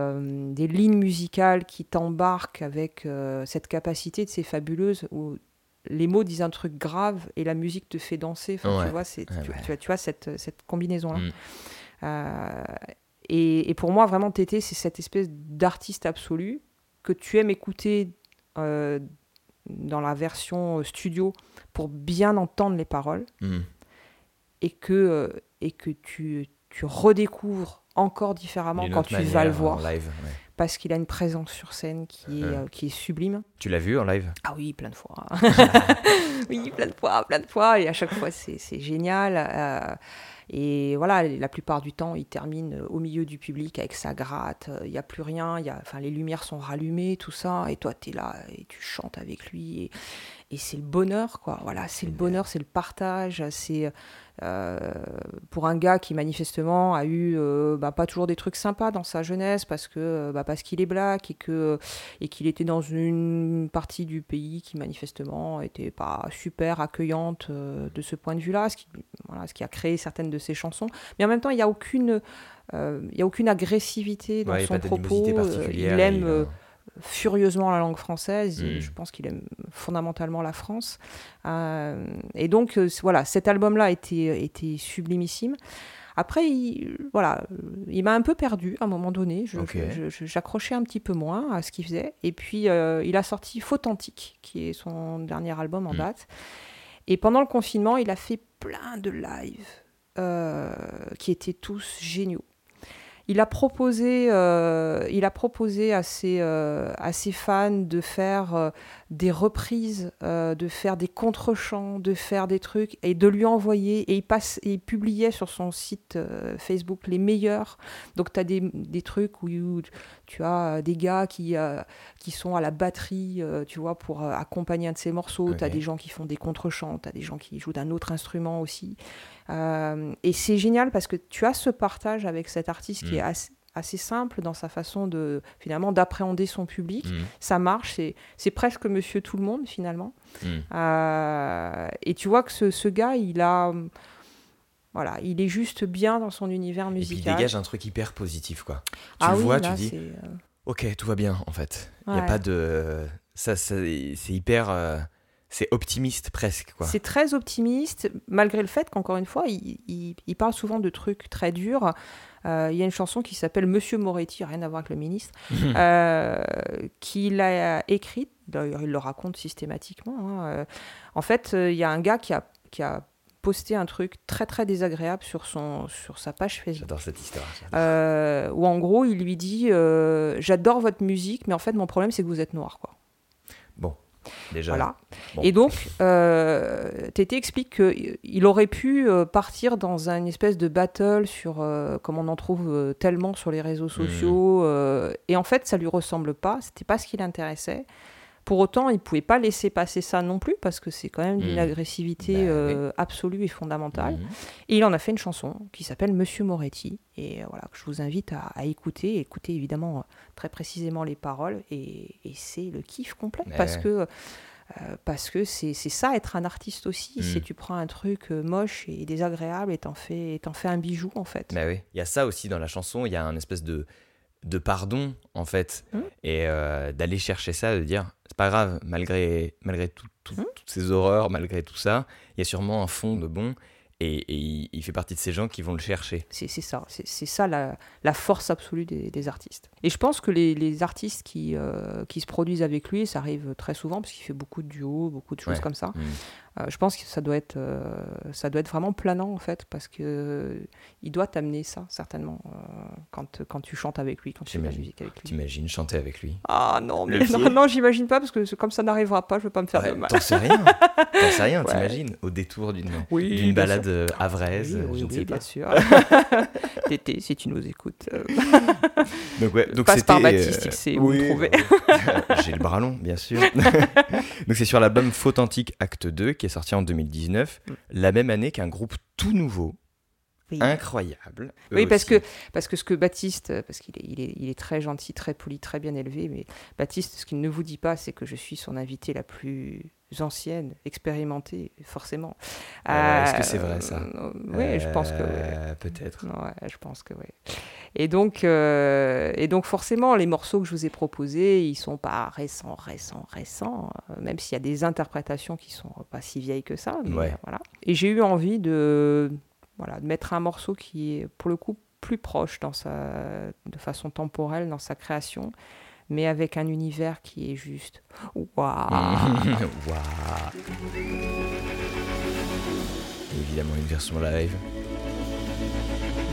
des lignes musicales qui t'embarquent avec cette capacité de ces fabuleuses où les mots disent un truc grave et la musique te fait danser. Enfin, Ouais. Tu vois, c'est, tu, vois cette, cette combinaison-là. Euh, et, et pour moi, vraiment, Tété, c'est cette espèce d'artiste absolu que tu aimes écouter euh, dans la version studio pour bien entendre les paroles Mhm. et que, euh, et que tu, tu redécouvres encore différemment quand tu vas le voir en live. ouais. parce qu'il a une présence sur scène qui est, euh, qui est sublime. Tu l'as vu en live? Ah oui, plein de fois. oui, plein de fois, plein de fois. Et à chaque fois, c'est c'est génial. Euh, et voilà, la plupart du temps, il termine euh, au milieu du public avec sa gratte. Euh, Il n'y a plus rien. Y a, enfin, les lumières sont rallumées, tout ça. Et toi, tu là et tu chantes avec lui. Et c'est le bonheur, quoi. Voilà, c'est le bonheur, c'est le partage. C'est euh, pour un gars qui manifestement a eu euh, bah, pas toujours des trucs sympas dans sa jeunesse parce que bah, parce qu'il est black et que et qu'il était dans une partie du pays qui manifestement était pas super accueillante euh, de ce point de vue-là, ce qui, voilà, ce qui a créé certaines de ses chansons. Mais en même temps, il n'y a aucune, euh, il y a aucune agressivité dans Ouais, son propos. euh, il aime euh, furieusement la langue française. Mm. je pense qu'il aime fondamentalement la France. Euh, et donc, euh, voilà, cet album-là était, était sublimissime. Après, il, voilà, euh, il m'a un peu perdu à un moment donné. J'accrochais un petit peu moins à ce qu'il faisait. Et puis, euh, il a sorti Fautantique, qui est son dernier album en Mm. date. Et pendant le confinement, il a fait plein de lives qui étaient tous géniaux. Il a proposé, euh, il a proposé à ses, euh, à ses fans de faire euh, des reprises, euh, de faire des contre-chants, de faire des trucs et de lui envoyer. Et il, passe, et il publiait sur son site euh, Facebook les meilleurs. Donc tu as des, des trucs où, où tu as des gars qui, euh, qui sont à la batterie, euh, tu vois, pour euh, accompagner un de ces morceaux. Tu as des gens qui font des contre-chants, tu as des gens qui jouent d'un autre instrument aussi. Euh, et c'est génial parce que tu as ce partage avec cet artiste qui Mm. est assez, assez simple dans sa façon de finalement d'appréhender son public. Mhm. Ça marche, c'est, c'est presque Monsieur Tout le Monde finalement. Mhm. Euh, et tu vois que ce, ce gars, il a, voilà, il est juste bien dans son univers Et puis il musical. dégage un truc hyper positif, quoi. Tu ah le oui, vois, là, tu dis, c'est, euh, ok, tout va bien, en fait. Il n'y a Ouais. pas de. Ça, ça- c'est hyper. euh, C'est optimiste presque, quoi. C'est très optimiste, malgré le fait qu'encore une fois, il, il- il parle souvent de trucs très durs. Euh, il y a une chanson qui s'appelle Monsieur Moretti, rien à voir avec le ministre, euh, qu'il a écrite, d'ailleurs il le raconte systématiquement. hein, euh, en fait, il y a un gars qui a, qui a posté un truc très très désagréable sur, son, sur sa page Facebook. J'adore cette histoire. Euh, où en gros, il lui dit euh, J'adore votre musique, mais en fait, mon problème, c'est que vous êtes noir. Quoi. Bon, déjà. Voilà. Bon. Et donc, euh, Tété explique qu'il aurait pu euh, partir dans une espèce de battle sur, euh, comme on en trouve euh, tellement sur les réseaux sociaux. euh, et en fait, ça lui ressemble pas. C'était pas ce qui l'intéressait. Pour autant, il pouvait pas laisser passer ça non plus parce que c'est quand même d'une Mhm. agressivité Bah, euh, absolue et fondamentale. Mhm. Et il en a fait une chanson qui s'appelle Monsieur Moretti. Et euh, voilà, que je vous invite à, à écouter. Écoutez évidemment euh, très précisément les paroles. Et, et c'est le kiff complet. Ouais, parce que euh, parce que c'est ça être un artiste aussi. Mm. C'est tu prends un truc euh, moche et désagréable et t'en fais, et t'en fais un bijou en fait. Bah oui. Il y a ça aussi dans la chanson, il y a un espèce de, de pardon, en fait. Mhm. Et euh, d'aller chercher ça, de dire, c'est pas grave, malgré, malgré tout- tout- Mhm. toutes ces horreurs, malgré tout ça, il y a sûrement un fond de bon. Et, et il, il fait partie de ces gens qui vont le chercher. C'est c'est ça, c'est c'est ça la, la force absolue des, des artistes. Et je pense que les, les artistes qui, euh, qui se produisent avec lui, ça arrive très souvent parce qu'il fait beaucoup de duos, beaucoup de choses Ouais. comme ça. Mhm. Euh, je pense que ça doit être, euh, ça doit être vraiment planant en fait, parce que euh, il doit t'amener ça certainement euh, quand, quand tu chantes avec lui, quand tu fais de la musique avec lui. T'imagines chanter avec lui? Ah non, mais non, non, j'imagine pas parce que comme ça n'arrivera pas, je veux pas me faire Ouais, de mal. T'en sais rien. T'en sais rien, Ouais. t'imagines Au détour d'une Oui, d'une bien balade sûr. havraise, Oui, oui, je ne oui, sais bien pas. sûr. Tété, si tu nous écoutes, Donc, ouais, donc passe par Baptiste, euh, où oui, me trouver. J'ai le bras long, bien sûr. donc c'est sur l'album Fauthentique Acte 2 qui est sorti en 2019, Mm. la même année qu'un groupe tout nouveau Oui. eux Oui, parce aussi. que, parce que ce que Baptiste, parce qu'il est, il est, il est très gentil, très poli, très bien élevé, mais Baptiste, ce qu'il ne vous dit pas, c'est que je suis son invitée la plus ancienne, expérimentée, forcément. Euh, est-ce que c'est vrai, ça? Oui, je pense que oui. Euh, Peut-être. Ouais, je pense que oui. Et donc, euh, et donc forcément, les morceaux que je vous ai proposés, ils sont pas récents, récents, récents, euh, même s'il y a des interprétations qui sont pas si vieilles que ça. mais, Ouais. euh, voilà. Et j'ai eu envie de, voilà, de mettre un morceau qui est pour le coup plus proche dans sa, de façon temporelle dans sa création, mais avec un univers qui est juste waouh. Waouh. Évidemment une version live,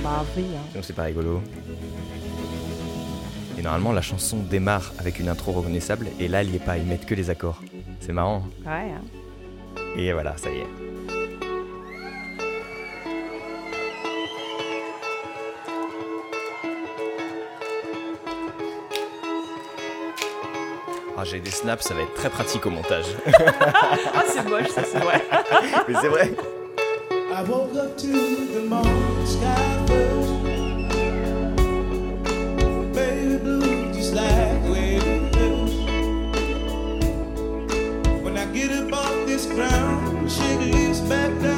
Bah oui, hein. sinon c'est pas rigolo. Et normalement la chanson démarre avec une intro reconnaissable et là elle y est pas, ils mettent que les accords. C'est marrant. Ouais, hein. Et voilà, ça y est. j'ai des snaps, ça va être très pratique au montage. Ah, c'est moche, ça, c'est vrai. Mais c'est vrai. I woke up to the morning sky first. Baby blue, just like the way it is. When I get up off this ground, shake the leaves back down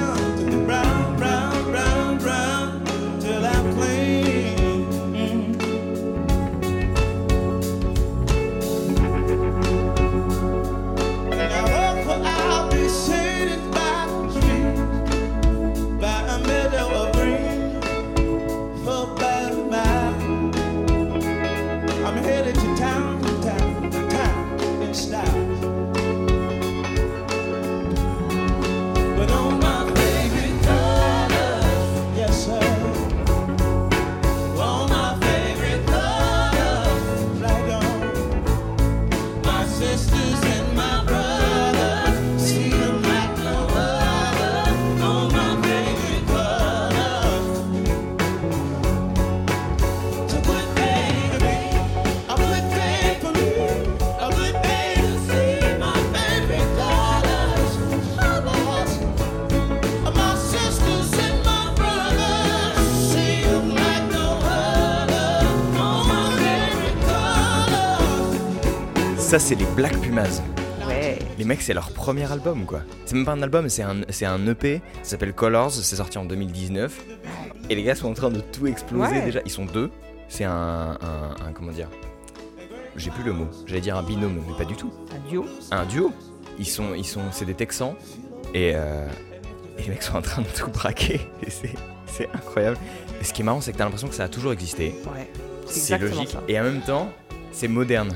Ça, c'est les Black Pumas. Ouais. Les mecs, c'est leur premier album, quoi. C'est même pas un album, c'est un, c'est un EP. Ça s'appelle Colors, c'est sorti en 2019. Et les gars sont en train de tout exploser Ouais. déjà. Ils sont deux. C'est un, un, un- Comment dire? J'ai plus le mot. J'allais dire un binôme, mais pas du tout. Un duo. Un duo. Ils sont, ils sont, c'est des Texans. Et, euh, et les mecs sont en train de tout braquer. Et c'est, incroyable. Et ce qui est marrant, c'est que t'as l'impression que ça a toujours existé. Ouais. C'est logique. ça. Et en même temps, c'est moderne.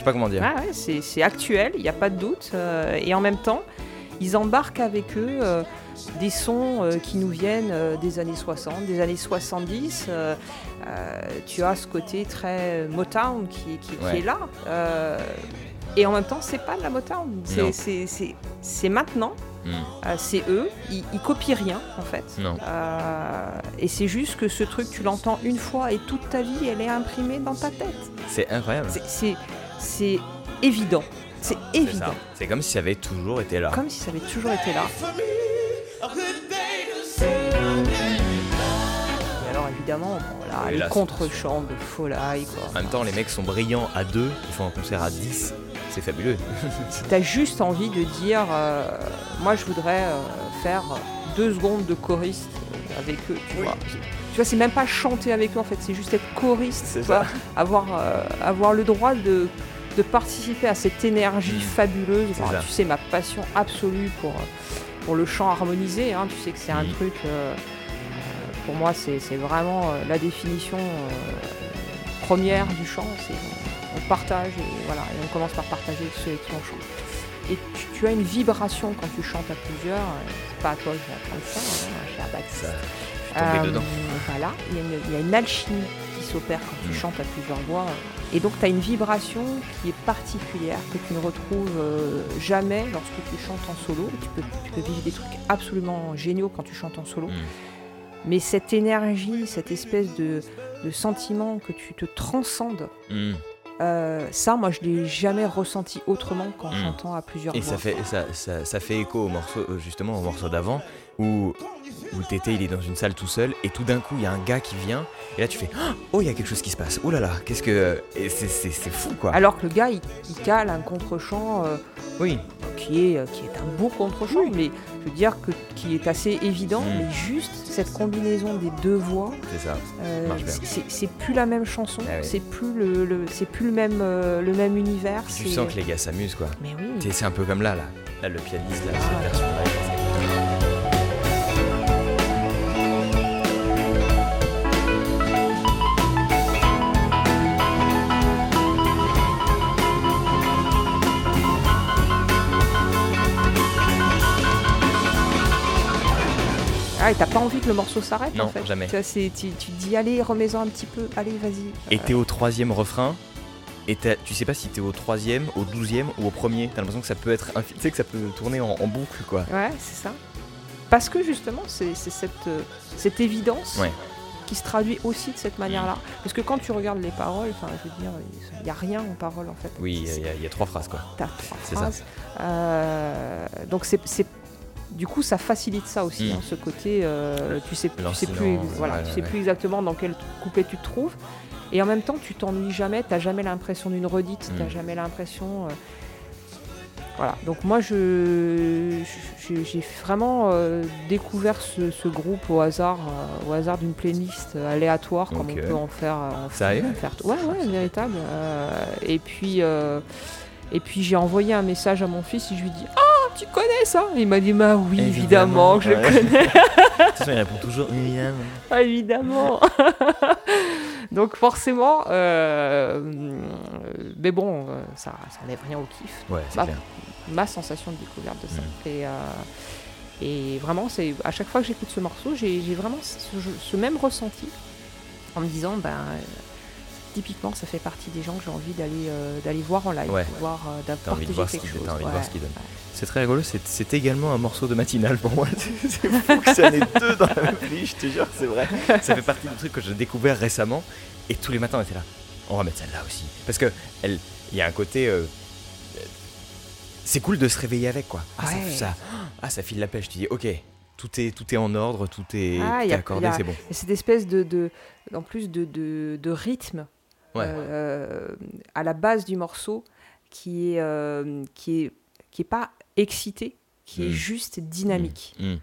Je sais pas comment dire. Ah ouais, c'est c'est actuel, il n'y a pas de doute. euh, et en même temps, ils embarquent avec eux euh, des sons euh, qui nous viennent des années 60, des années 70. euh, euh, tu as ce côté très Motown qui, qui- qui Ouais. est là. et en même temps, c'est pas de la Motown. C'est- maintenant. Hmm. C'est eux, ils, ils copient rien en fait. Non. Et c'est juste que ce truc, tu l'entends une fois et toute ta vie, elle est imprimée dans ta tête. C'est incroyable. C'est- C'est évident. C'est évident. C'est comme si ça avait toujours été là. Comme si ça avait toujours été là. Et alors évidemment, Oui, les là, contre-chants de Folaï, quoi. En même temps, les mecs sont brillants à deux, ils font un concert à 10. C'est fabuleux. T'as juste envie de dire, euh, moi je voudrais euh, faire deux secondes de choriste avec eux, tu vois. Tu vois, c'est même pas chanter avec eux en fait, c'est juste être choriste, tu vois. Avoir, euh, avoir le droit de, de participer à cette énergie Mm. fabuleuse. Enfin, tu sais, ma passion absolue pour, pour le chant harmonisé, hein, tu sais que c'est un Mm. truc, euh, euh, pour moi, c'est vraiment euh, la définition euh, première du chant. C'est on, partage et voilà, et on commence par partager avec ceux avec qui on chante. Et tu, tu as une vibration quand tu chantes à plusieurs. euh, C'est pas à toi que vais apprendre ça, hein, je suis à Baptiste. Euh, dedans. Voilà, il y, a une, il y a une alchimie s'opère quand tu Mm. chantes à plusieurs voix. Et donc tu as une vibration qui est particulière, que tu ne retrouves euh, jamais lorsque tu chantes en solo. Tu peux, tu peux vivre des trucs absolument géniaux quand tu chantes en solo. Mm. Mais cette énergie, cette espèce de, de sentiment que tu te transcendes, Mm. euh, ça, moi, je l'ai jamais ressenti autrement qu'en Mm. chantant à plusieurs Et voix. ça fait, ça, ça, ça fait écho au morceau, euh, justement au morceau d'avant, où, où Tété il est dans une salle tout seul, et tout d'un coup il y a un gars qui vient, et là tu fais Oh, il y a quelque chose qui se passe, oh là là, qu'est-ce que. C'est- c'est c'est fou quoi. Alors que le gars, il, il cale un contre-champ euh, oui, qui, est, euh, qui est un beau contre-champ, mais je veux dire que, qui est assez évident, Mm. mais juste cette combinaison des deux voix, c'est ça. euh, c'est- plus la même chanson, Ah ouais. c'est plus le, le- c'est plus le même, euh, le même univers. Tu sens que les gars s'amusent quoi. Mais oui. C'est- C'est un peu comme là, là. Là, le pianiste, là, Ah. cette version-là. c'est- Et t'as pas envie que le morceau s'arrête Non, en fait. jamais. Tu, tu, dis, allez, remets-en un petit peu, allez, vas-y. Et Euh, t'es au troisième refrain, et tu sais pas si t'es au troisième, au douzième ou au premier. T'as l'impression que ça peut être. Tu sais que ça peut tourner en, en boucle quoi. Ouais, c'est ça. Parce que justement, c'est cette, euh, cette évidence Ouais. qui se traduit aussi de cette manière-là. Parce que quand tu regardes les paroles, enfin, je veux dire, il n'y a rien en paroles en fait. Oui, il y a- y, trois phrases quoi. T'as trois C'est ça. phrases. Euh, donc c'est- du coup ça facilite ça aussi, Mm. hein, ce côté. euh, tu sais, tu plus, voilà, ouais, tu sais ouais. plus exactement dans quel couplet tu te trouves. Et en même temps, tu t'ennuies jamais. T'as jamais l'impression d'une redite. T'as Mm. jamais l'impression. euh, Voilà. Donc moi, je, j'ai vraiment euh, découvert ce, ce groupe au hasard, au hasard d'une playlist aléatoire, comme on peut en faire. En en faire Ouais, ouais, véritable. Et puis. et puis j'ai envoyé un message à mon fils et je lui dis Ah, tu connais ça? Il m'a dit Bah oui, évidemment, que je ouais. le connais. De toute façon, il répond toujours évidemment. Ah, évidemment. Donc forcément, euh, mais bon, euh, ça, ça n'enlève rien au kiff. Ouais, c'est Ma- clair. Ma sensation de découverte de ça. Mm. Et, euh, et vraiment, c'est à chaque fois que j'écoute ce morceau, j'ai vraiment ce, ce même ressenti en me disant, ben, typiquement, ça fait partie des gens que j'ai envie d'aller euh, d'aller voir en live, Ouais. voir, euh, T'as envie de voir ce qu'il donne. ouais. C'est très rigolo, c'est- également un morceau de matinale pour moi. C'est fou que ça en ait deux dans la même je te jure, c'est vrai. Ça fait partie du truc que j'ai découvert récemment et tous les matins on était là. On va mettre celle-là aussi. Parce que elle, il y a un côté. euh, c'est cool de se réveiller avec quoi. Ah, ça- Ouais. ça, ah, ça file la pêche. Tu dis, ok, tout est, tout est en ordre, tout est, Ah, tout y est a- accordé, c'est bon. Et cette espèce de, de en plus de, de, de rythme Ouais. euh, à la base du morceau qui est euh, qui est qui est pas excité, qui est Mm. juste dynamique. Mm.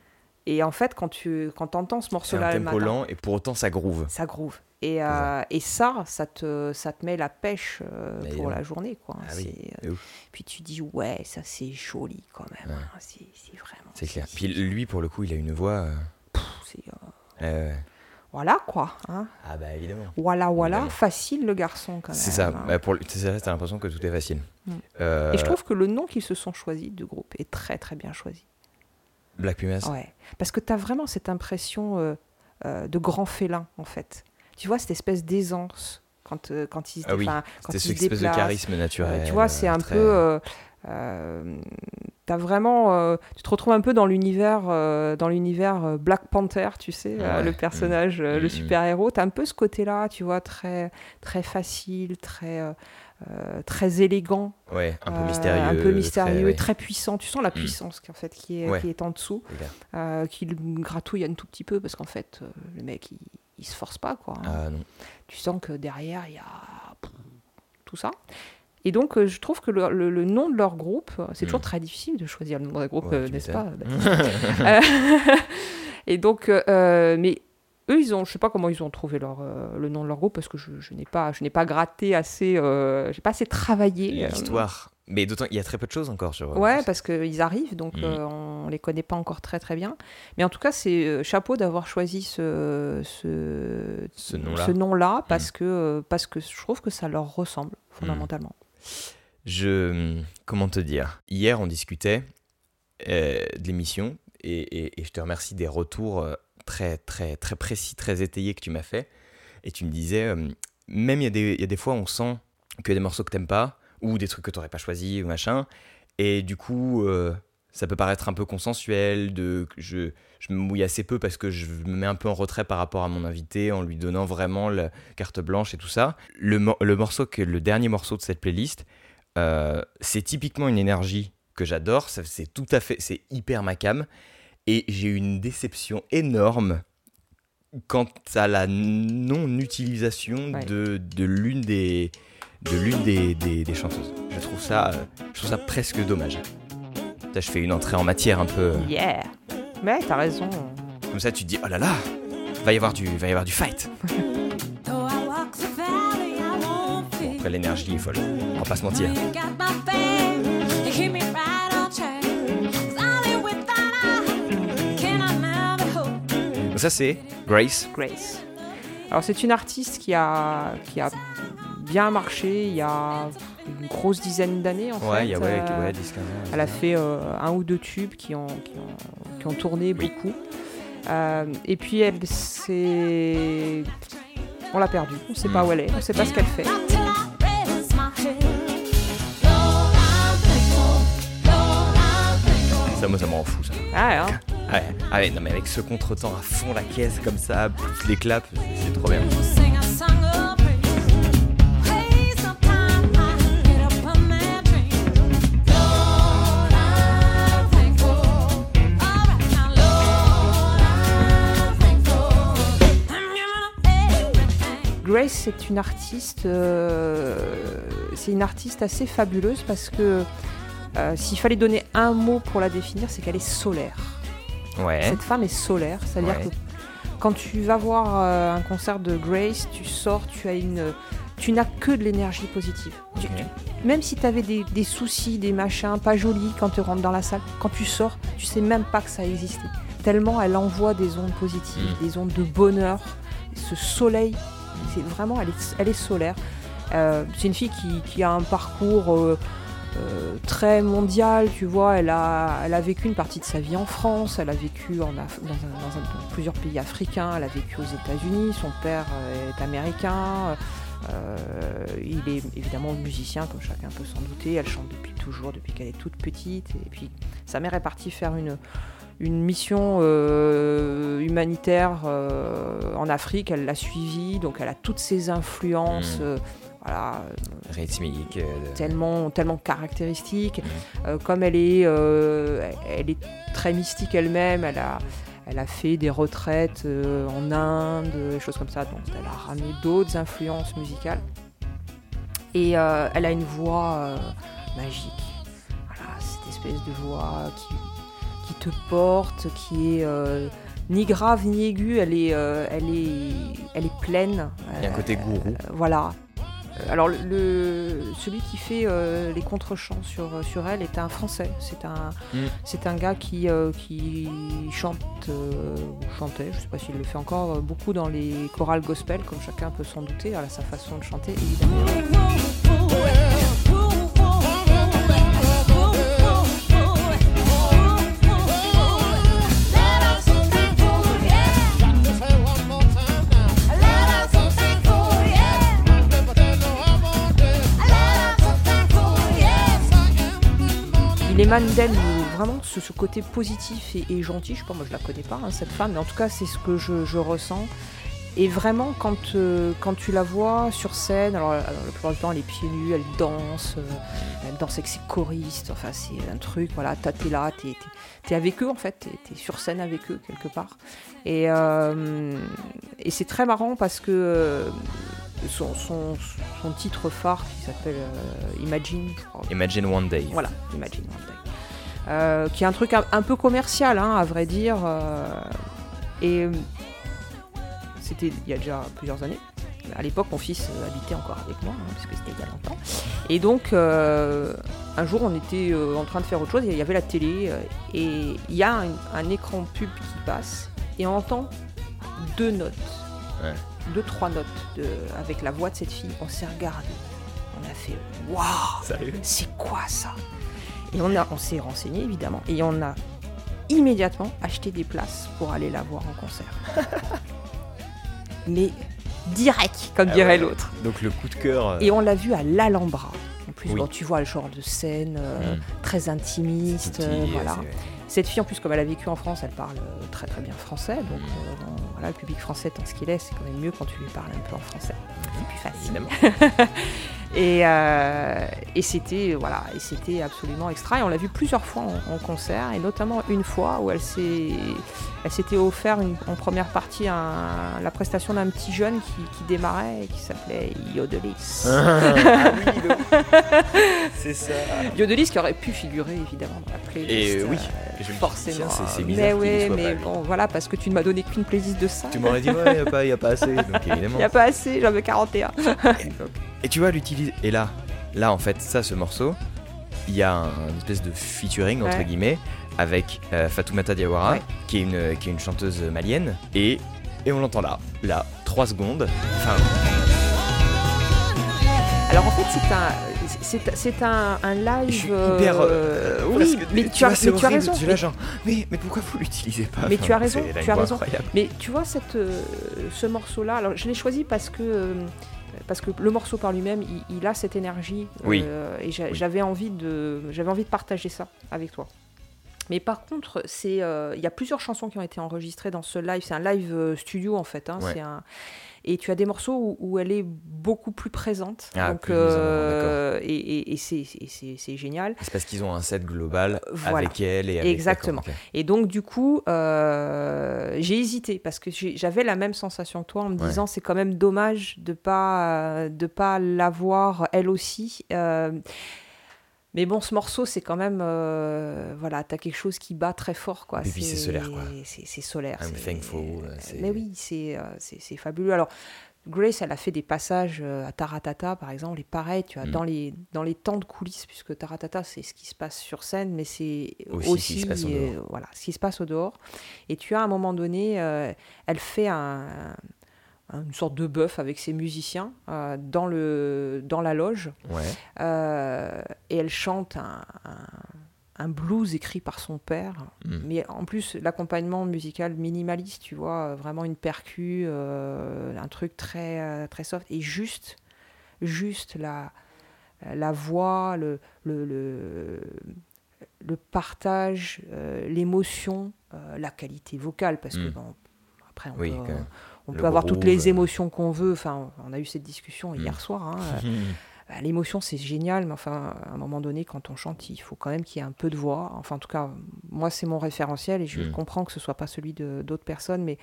Et en fait, quand tu quand entends ce morceau-là le matin, lent et pour autant ça groove. ça groove. Et, euh, et ça, ça te, ça te met la pêche euh, pour la journée. Quoi. Ah oui, euh, puis tu dis, ouais, ça c'est joli quand même. Ouais. hein. C'est, vraiment. C'est clair. Puis lui, pour le coup, il a une voix. c'est, Voilà quoi. Hein. Ah bah évidemment. Voilà, voilà. Évidemment. Facile le garçon quand même. C'est ça. hein. Bah, pour, ça, t'as l'impression que tout est facile. Mm. Euh, Et je trouve que le nom qu'ils se sont choisi de groupe est très très bien choisi. Black Pumas. Ouais. Parce que tu as vraiment cette impression euh, euh, de grand félin en fait. Tu vois cette espèce d'aisance quand, quand ils, Ah oui, quand ils se espèce de charisme naturel. tu vois, c'est un très- peu. euh, t'as vraiment. euh, tu te retrouves un peu dans l'univers euh, dans l'univers euh, Black Panther, tu sais, Ouais. le personnage, le mm. super-héros. T'as un peu ce côté-là, tu vois, très, très facile, très, euh, très élégant. Ouais, un peu euh, mystérieux. Un peu mystérieux, très, puissant. Tu sens la Mm. puissance qui, en fait, qui, est, Ouais. qui est en dessous, euh, qui le gratouille un tout petit peu parce qu'en fait, le mec, il, il se force pas, quoi. hein Ah non. tu sens que derrière il y a tout ça. Et donc euh, je trouve que le, le- le nom de leur groupe, c'est toujours Mm. très difficile de choisir le nom d'un groupe, Ouais, euh, n'est-ce pas Et donc, euh, mais eux, ils ont, je sais pas comment ils ont trouvé leur, euh, le nom de leur groupe parce que je, je n'ai pas, je n'ai pas gratté assez, euh, j'ai pas assez travaillé. euh, L'histoire. Mais d'autant, il y a très peu de choses encore sur. Ouais, parce qu'ils arrivent, donc Mm. euh, on les connaît pas encore très très bien. Mais en tout cas, c'est chapeau d'avoir choisi ce, ce, Ce nom-là. nom-là, parce, que, parce que je trouve que ça leur ressemble fondamentalement. Je. Comment te dire? Hier, on discutait euh, de l'émission et, je te remercie des retours euh, très, très, très précis, très étayés que tu m'as fait. Et tu me disais, euh, même il y, a des- fois, on sent que des morceaux que t'aimes pas ou des trucs que t'aurais pas choisi ou machin. Et du coup, ça peut paraître un peu consensuel, de, je, je me mouille assez peu parce que je me mets un peu en retrait par rapport à mon invité en lui donnant vraiment la carte blanche et tout ça. Le, mo- le morceau, que, le dernier morceau de cette playlist, euh, c'est typiquement une énergie que j'adore, c'est tout à fait, c'est hyper ma cam, et j'ai une déception énorme quant à la non-utilisation Ouais. de, de l'une des, de l'une des, des- des chanteuses. Je trouve ça, euh, je trouve ça presque dommage. Là, je fais une entrée en matière un peu. euh, Yeah Mais t'as raison. Comme ça, tu te dis, oh là là, va y avoir du, va y avoir du fight. Bon, après, l'énergie est folle. On va pas se mentir. Donc ça, c'est Grace. Grace. Alors c'est une artiste qui a, qui a bien marché il y a une grosse dizaine d'années en Ouais, fait. il y a ouais, Euh, ouais, 10, 15 ans. Elle a fait euh, un ou deux tubes qui ont, qui ont, qui ont tourné beaucoup. Euh, et puis elle s'est... On l'a perdue. On ne sait pas où elle est. On ne sait pas ce qu'elle fait. Ça, moi, ça me rend fou, ça. Ah, hein. Ouais, ah ouais, non, mais avec ce contretemps à fond la caisse, comme ça, plus les claps, c'est trop bien. Grace, c'est une artiste, euh, c'est une artiste assez fabuleuse parce que euh, s'il fallait donner un mot pour la définir, c'est qu'elle est solaire. Ouais. Cette femme est solaire, c'est-à-dire Ouais. que quand tu vas voir euh, un concert de Grace, tu sors, tu as une, tu n'as que de l'énergie positive. Tu- même si tu avais des, des soucis, des machins pas jolis quand tu rentres dans la salle, quand tu sors, tu sais même pas que ça existait. Tellement elle envoie des ondes positives, Mm. des ondes de bonheur, ce soleil, vraiment, elle est, solaire. Euh, c'est une fille qui, a un parcours euh, euh, très mondial, tu vois. Elle a, vécu une partie de sa vie en France, elle a vécu dans, dans plusieurs pays africains, elle a vécu aux États-Unis, son père est américain. il est évidemment musicien, comme chacun peut s'en douter. Elle chante depuis toujours, depuis qu'elle est toute petite. Et puis sa mère est partie faire une, une mission euh, humanitaire euh, en Afrique. Elle l'a suivie, donc elle a toutes ses influences. Mm. euh, voilà, Rythmique. tellement, tellement caractéristique. Euh, comme elle est, elle est très mystique elle-même, elle a, elle a fait des retraites en Inde, des choses comme ça, donc elle a ramené d'autres influences musicales. Et elle a une voix magique. Voilà, cette espèce de voix qui, qui te porte, qui est euh, ni grave ni aiguë, elle est, euh, elle est, elle est pleine. Il y a un côté gourou. Euh, voilà. Euh, Alors, le, celui qui fait euh, les contre-chants sur, sur elle est un Français. C'est un, Mm. c'est un gars qui, euh, qui chante, euh, ou chantait, je ne sais pas s'il le fait encore, beaucoup dans les chorales gospel, comme chacun peut s'en douter, à sa façon de chanter, évidemment. Émane d'elle euh, vraiment ce, ce côté positif et, et gentil. Je sais pas, moi je la connais pas, hein, cette femme, mais en tout cas c'est ce que je, je ressens. Et vraiment, quand, euh, quand tu la vois sur scène, alors, alors, la plupart du temps elle est pieds nus, elle danse, euh, elle danse avec ses choristes, enfin c'est un truc, voilà, t'es là, t'es es, avec eux en fait, t'es es sur scène avec eux quelque part. Et, euh, et c'est très marrant parce que euh, son, son, son titre phare qui s'appelle euh, Imagine, Imagine One Day. voilà, Imagine One Day. Euh, qui est un truc un, un peu commercial, hein, à vrai dire. euh, et euh, c'était il y a déjà plusieurs années. À l'époque, mon fils habitait encore avec moi, hein, parce que c'était il y a longtemps. Et donc, euh, un jour, on était en train de faire autre chose, et il y avait la télé, et il y a un, un écran pub qui passe, et on entend deux notes, Ouais. deux, trois notes de- avec la voix de cette fille. On s'est regardé, on a fait Waouh c'est quoi ça? Et on, a- on s'est renseigné évidemment et on a immédiatement acheté des places pour aller la voir en concert. Mais direct, comme Ah dirait ouais. l'autre. Donc le coup de cœur. euh, Et on l'a vue à l'Alhambra. Donc plus, Oui. bon, tu vois le genre de scène euh, Mm. très intimiste. euh, voilà. Cette fille, en plus, comme elle a vécu en France, elle parle très très bien français. Donc bon, voilà, le public français, tant ce qu'il est, c'est quand même mieux quand tu lui parles un peu en français. C'est plus facile. Évidemment. Et, euh, et c'était voilà, et c'était absolument extra. Et on l'a vu plusieurs fois en, en concert, et notamment une fois où elle s'est, elle s'était offert une- en première partie un- la prestation d'un petit jeune qui, qui démarrait et qui s'appelait Yodelis. Ah oui, c'est ça. Yodelis qui aurait pu figurer évidemment dans la playlist. Et oui, euh, me dis, forcément. c'est- mais soit mais bon, voilà, parce que tu ne m'as donné qu'une playlist de ça. Tu m'aurais dit, ouais, y a pas, y a pas assez. Donc Il évidemment. n'y a pas assez, j'en veux 41. Et tu vois, l'utilise. Et là, là, en fait, ça, ce morceau, il y a un, une espèce de featuring, entre guillemets, avec euh, Fatoumata Diawara, Ouais. qui, est une, qui est une chanteuse malienne. Et, et on l'entend là, là, 3 secondes. Enfin, Alors en fait, c'est un, c'est, un, un live. je suis hyper. euh, euh, oui, mais tu, vois, mais tu as raison. Genre, mais, mais pourquoi vous l'utilisez pas? Mais Enfin, tu as raison, tu as raison. incroyable. Mais tu vois cette, euh, ce morceau-là, alors je l'ai choisi parce que euh, parce que le morceau par lui-même, il, il a cette énergie. Oui. euh, et Oui. j'avais envie de j'avais envie de partager ça avec toi. Mais par contre, c'est euh, il y a plusieurs chansons qui ont été enregistrées dans ce live. C'est un live euh, studio en fait. hein, Ouais. c'est un... Et tu as des morceaux où, où elle est beaucoup plus présente. Ah, donc, plus euh, et et, et c'est, génial. C'est parce qu'ils ont un set global Voilà. avec elle et avec Exactement. Et donc, du coup, euh, j'ai hésité parce que j'avais la même sensation que toi en me Ouais. disant c'est quand même dommage de pas de pas l'avoir elle aussi. Euh, mais bon, ce morceau, c'est quand même euh, voilà, t'as quelque chose qui bat très fort quoi. Et puis c'est solaire, quoi. C'est solaire. I'm c'est- thankful, euh, Mais oui, c'est euh, c'est fabuleux. Alors. Grace, elle a fait des passages euh, à Taratata, par exemple, et pareil, tu vois, Mm. dans, les, dans les temps de coulisses, puisque Taratata, c'est ce qui se passe sur scène, mais c'est Aussi aussi, ce qui se passe au euh, dehors. voilà, ce qui se passe au dehors. Et tu as à un moment donné, euh, elle fait un- une sorte de bœuf avec ses musiciens euh, dans, le, dans la loge, Ouais. euh, et elle chante un, un- un blues écrit par son père. Mm. Mais en plus, l'accompagnement musical minimaliste, tu vois, euh, vraiment une percu, euh, un truc très, très soft, et juste, juste la, la voix, le, le, le, le partage, l'émotion, la qualité vocale, parce que Mm. bon, après, on Oui, peut, quand même. On Le peut avoir toutes les euh. émotions qu'on veut. Enfin, on a eu cette discussion hier Mm. soir. hein, bah, L'émotion, c'est génial, mais enfin, à un moment donné, quand on chante, il faut quand même qu'il y ait un peu de voix. Enfin, en tout cas, moi, c'est mon référentiel et je Mm. comprends que ce soit pas celui d'autres personnes, mais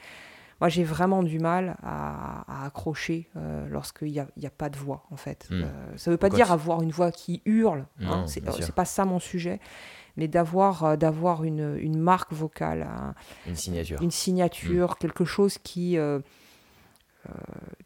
moi, j'ai vraiment du mal à, à accrocher euh, lorsqu'il n'y a, il y a pas de voix, en fait. Mm. Euh, ça ne veut pas Pourquoi dire avoir une voix qui hurle, hein, c'est pas ça mon sujet, mais d'avoir euh, d'avoir une, une marque vocale, un- Une signature. une signature, quelque chose qui, euh,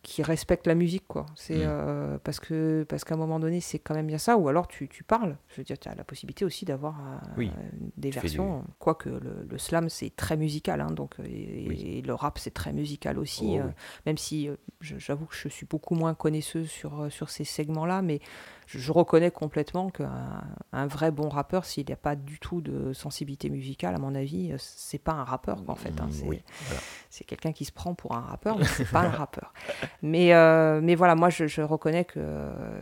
qui respecte la musique, quoi. C'est Mm. euh, parce que parce qu'à un moment donné, c'est quand même bien ça. Ou alors tu, tu parles. Je veux dire, tu as la possibilité aussi d'avoir euh, Oui. des Tu versions. Quoique le, le slam c'est très musical, hein, donc et, Oui. et le rap c'est très musical aussi. Oh, euh, oui. Même si euh, j'avoue que je suis beaucoup moins connaisseuse sur euh, sur ces segments-là, mais je, reconnais complètement qu'un un vrai bon rappeur, s'il n'y a pas du tout de sensibilité musicale, à mon avis, euh, c'est pas un rappeur en fait. hein. Mm, c'est oui, voilà. c'est quelqu'un qui se prend pour un rappeur, mais c'est pas un rappeur. Mais, euh, mais voilà, moi je, je reconnais que euh,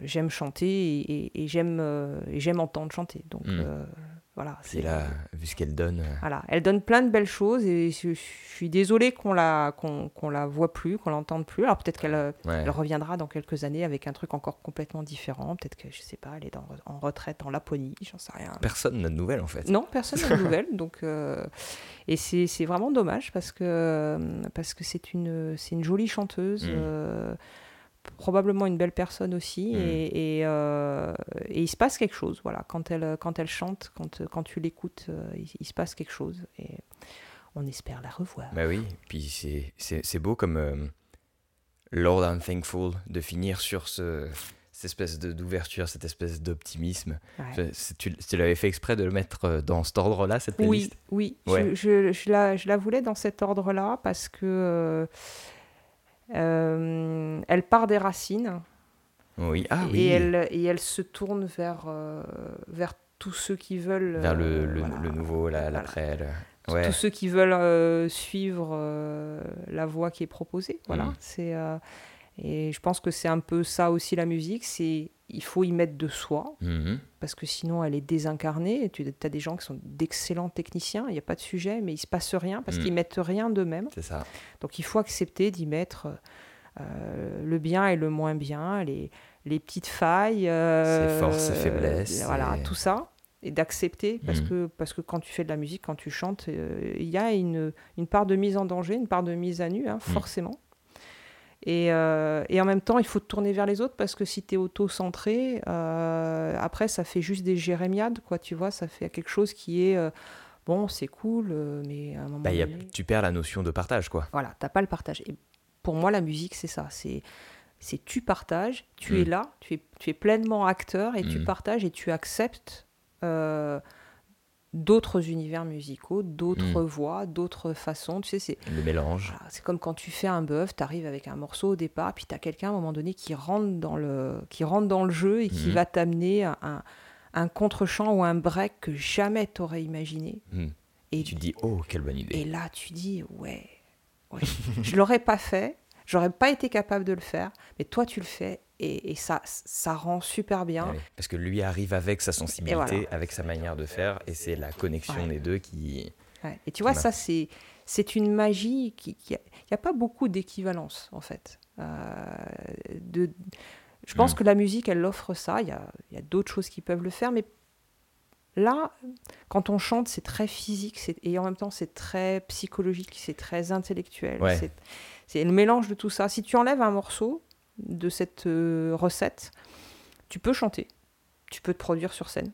j'aime chanter et, et- et j'aime euh, et j'aime entendre chanter. Donc Mm. Voilà. Puis là, vu ce qu'elle donne. euh, Voilà, elle donne plein de belles choses et je, je suis désolée qu'on la qu'on la voit plus, qu'on l'entende plus. Alors peut-être qu'elle euh, Ouais. reviendra dans quelques années avec un truc encore complètement différent. Peut-être que je sais pas, elle est dans- en retraite en Laponie, j'en sais rien. Personne n'a de nouvelles en fait. Non, personne n'a de nouvelles. Donc, euh, et c'est vraiment dommage parce que parce que c'est une c'est une jolie chanteuse, Mm. euh, probablement une belle personne aussi, Mm. et, et, euh, et il se passe quelque chose. Voilà, quand elle quand elle chante, quand quand tu l'écoutes, euh, il, il se passe quelque chose et on espère la revoir. Bah oui, puis c'est- beau comme euh, Lord I'm Thankful de finir sur ce, cette espèce de- d'ouverture, cette espèce d'optimisme. Ouais. Tu, tu l'avais fait exprès de le mettre euh, dans cet ordre-là, cette Oui, playlist? oui, Ouais. je, je- je la, je la voulais dans cet ordre-là parce que euh, euh, elle part des racines. Oui, ah oui. et, elle, et elle se tourne vers, euh, vers tous ceux qui veulent. Vers le, euh, le, voilà, le nouveau, la- l'après. Tous- Ouais. Tous ceux qui veulent euh, suivre euh, la voie qui est proposée. Voilà. Mm. C'est, euh, et je pense que c'est un peu ça aussi la musique. C'est il faut y mettre de soi, Mhm. parce que sinon elle est désincarnée. Tu as des gens qui sont d'excellents techniciens, il n'y a pas de sujet, mais il se passe rien parce Mm. qu'ils mettent rien d'eux-mêmes. C'est ça. Donc il faut accepter d'y mettre euh, le bien et le moins bien, les, les petites failles, euh, Ses forces, ses faiblesses, voilà, et- tout ça. Et d'accepter, parce, Mhm. que, parce que quand tu fais de la musique, quand tu chantes, euh, il y a une, une part de mise en danger, une part de mise à nu, hein, forcément. Et, euh, et en même temps, il faut te tourner vers les autres parce que si tu es auto-centré, euh, après, ça fait juste des jérémiades, quoi, tu vois, ça fait quelque chose qui est, euh, bon, c'est cool, mais à un moment Bah, a- donné... tu perds la notion de partage, quoi. Voilà, t'as pas le partage. Et pour moi, la musique, c'est ça. C'est, c'est tu partages, tu Mm. es là, tu es, tu es pleinement acteur et tu Mm. partages et tu acceptes d'autres univers musicaux, d'autres Mm. voix, d'autres façons. Tu sais, c'est, Le mélange. voilà, c'est comme quand tu fais un bœuf, tu arrives avec un morceau au départ, puis tu as quelqu'un à un moment donné qui rentre dans le, qui rentre dans le jeu et qui Mhm. va t'amener un, un, un contre-champ ou un break que jamais t'aurais imaginé. Mm. Et Tu te dis, oh, quelle bonne et idée. là, tu dis, ouais, ouais. je l'aurais pas fait, j'aurais pas été capable de le faire, mais toi, tu le fais et, et ça, ça rend super bien. Parce que lui arrive avec sa sensibilité, voilà. avec sa manière de faire, et c'est la connexion Ouais. des deux qui. Ouais. Et tu vois, ça, c'est, c'est une magie qui. Il n'y a, pas beaucoup d'équivalence, en fait. Euh, de, je pense Mm. que la musique, elle offre ça. Il y a, y a d'autres choses qui peuvent le faire, mais là, quand on chante, c'est très physique et en même temps, c'est très psychologique, c'est très intellectuel. Ouais. C'est, c'est le mélange de tout ça. Si tu enlèves un morceau de cette euh, recette, tu peux chanter, tu peux te produire sur scène,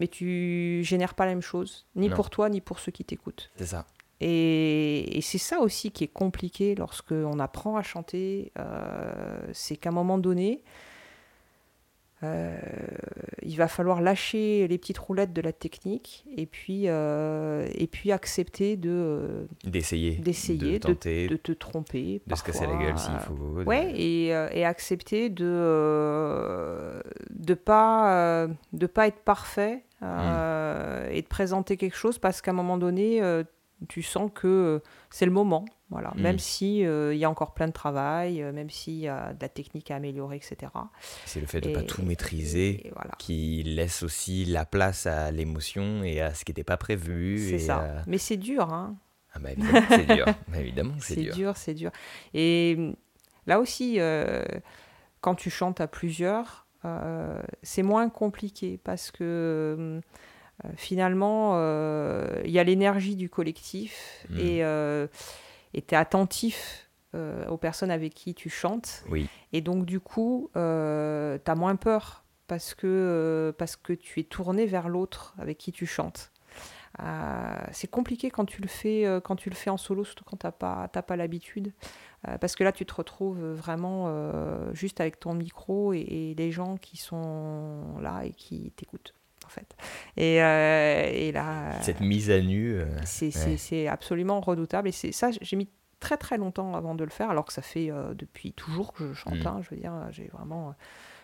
mais tu génères pas la même chose, ni Non. pour toi, ni pour ceux qui t'écoutent. C'est ça. Et, et c'est ça aussi qui est compliqué lorsque on apprend à chanter, euh, c'est qu'à un moment donné, euh, il va falloir lâcher les petites roulettes de la technique et puis, euh, et puis accepter de, euh, D'essayer. d'essayer, De tenter. de te tromper. de se casser la gueule s'il faut. de- Ouais, et, et accepter de de pas de pas être parfait euh, et de présenter quelque chose parce qu'à un moment donné tu sens que euh, c'est le moment, voilà. Mm. Même si euh, il y a encore plein de travail, euh, même s'il y a de la technique à améliorer, etc. C'est le fait de ne pas tout maîtriser Et voilà. qui laisse aussi la place à l'émotion et à ce qui n'était pas prévu. C'est ça. à- Mais c'est dur, hein. Ah bah évidemment, c'est dur. Bah, évidemment, c'est dur. dur, c'est dur. Et là aussi, euh, quand tu chantes à plusieurs, euh, c'est moins compliqué parce que hum, finalement, euh, il y a l'énergie du collectif Mm. et euh, tu es attentif euh, aux personnes avec qui tu chantes. Oui. Et donc, du coup, tu as moins peur parce que, euh, parce que tu es tourné vers l'autre avec qui tu chantes. Euh, c'est compliqué quand tu le fais euh, quand tu le fais en solo surtout quand t'as pas pas l'habitude Euh, parce que là tu te retrouves vraiment euh, juste avec ton micro et, et les gens qui sont là et qui t'écoutent en fait et, euh, et là Cette mise à nu. euh, c'est ouais. absolument redoutable et c'est ça j'ai mis très très longtemps avant de le faire alors que ça fait euh, depuis toujours que je chante Mm. hein, je veux dire j'ai vraiment euh,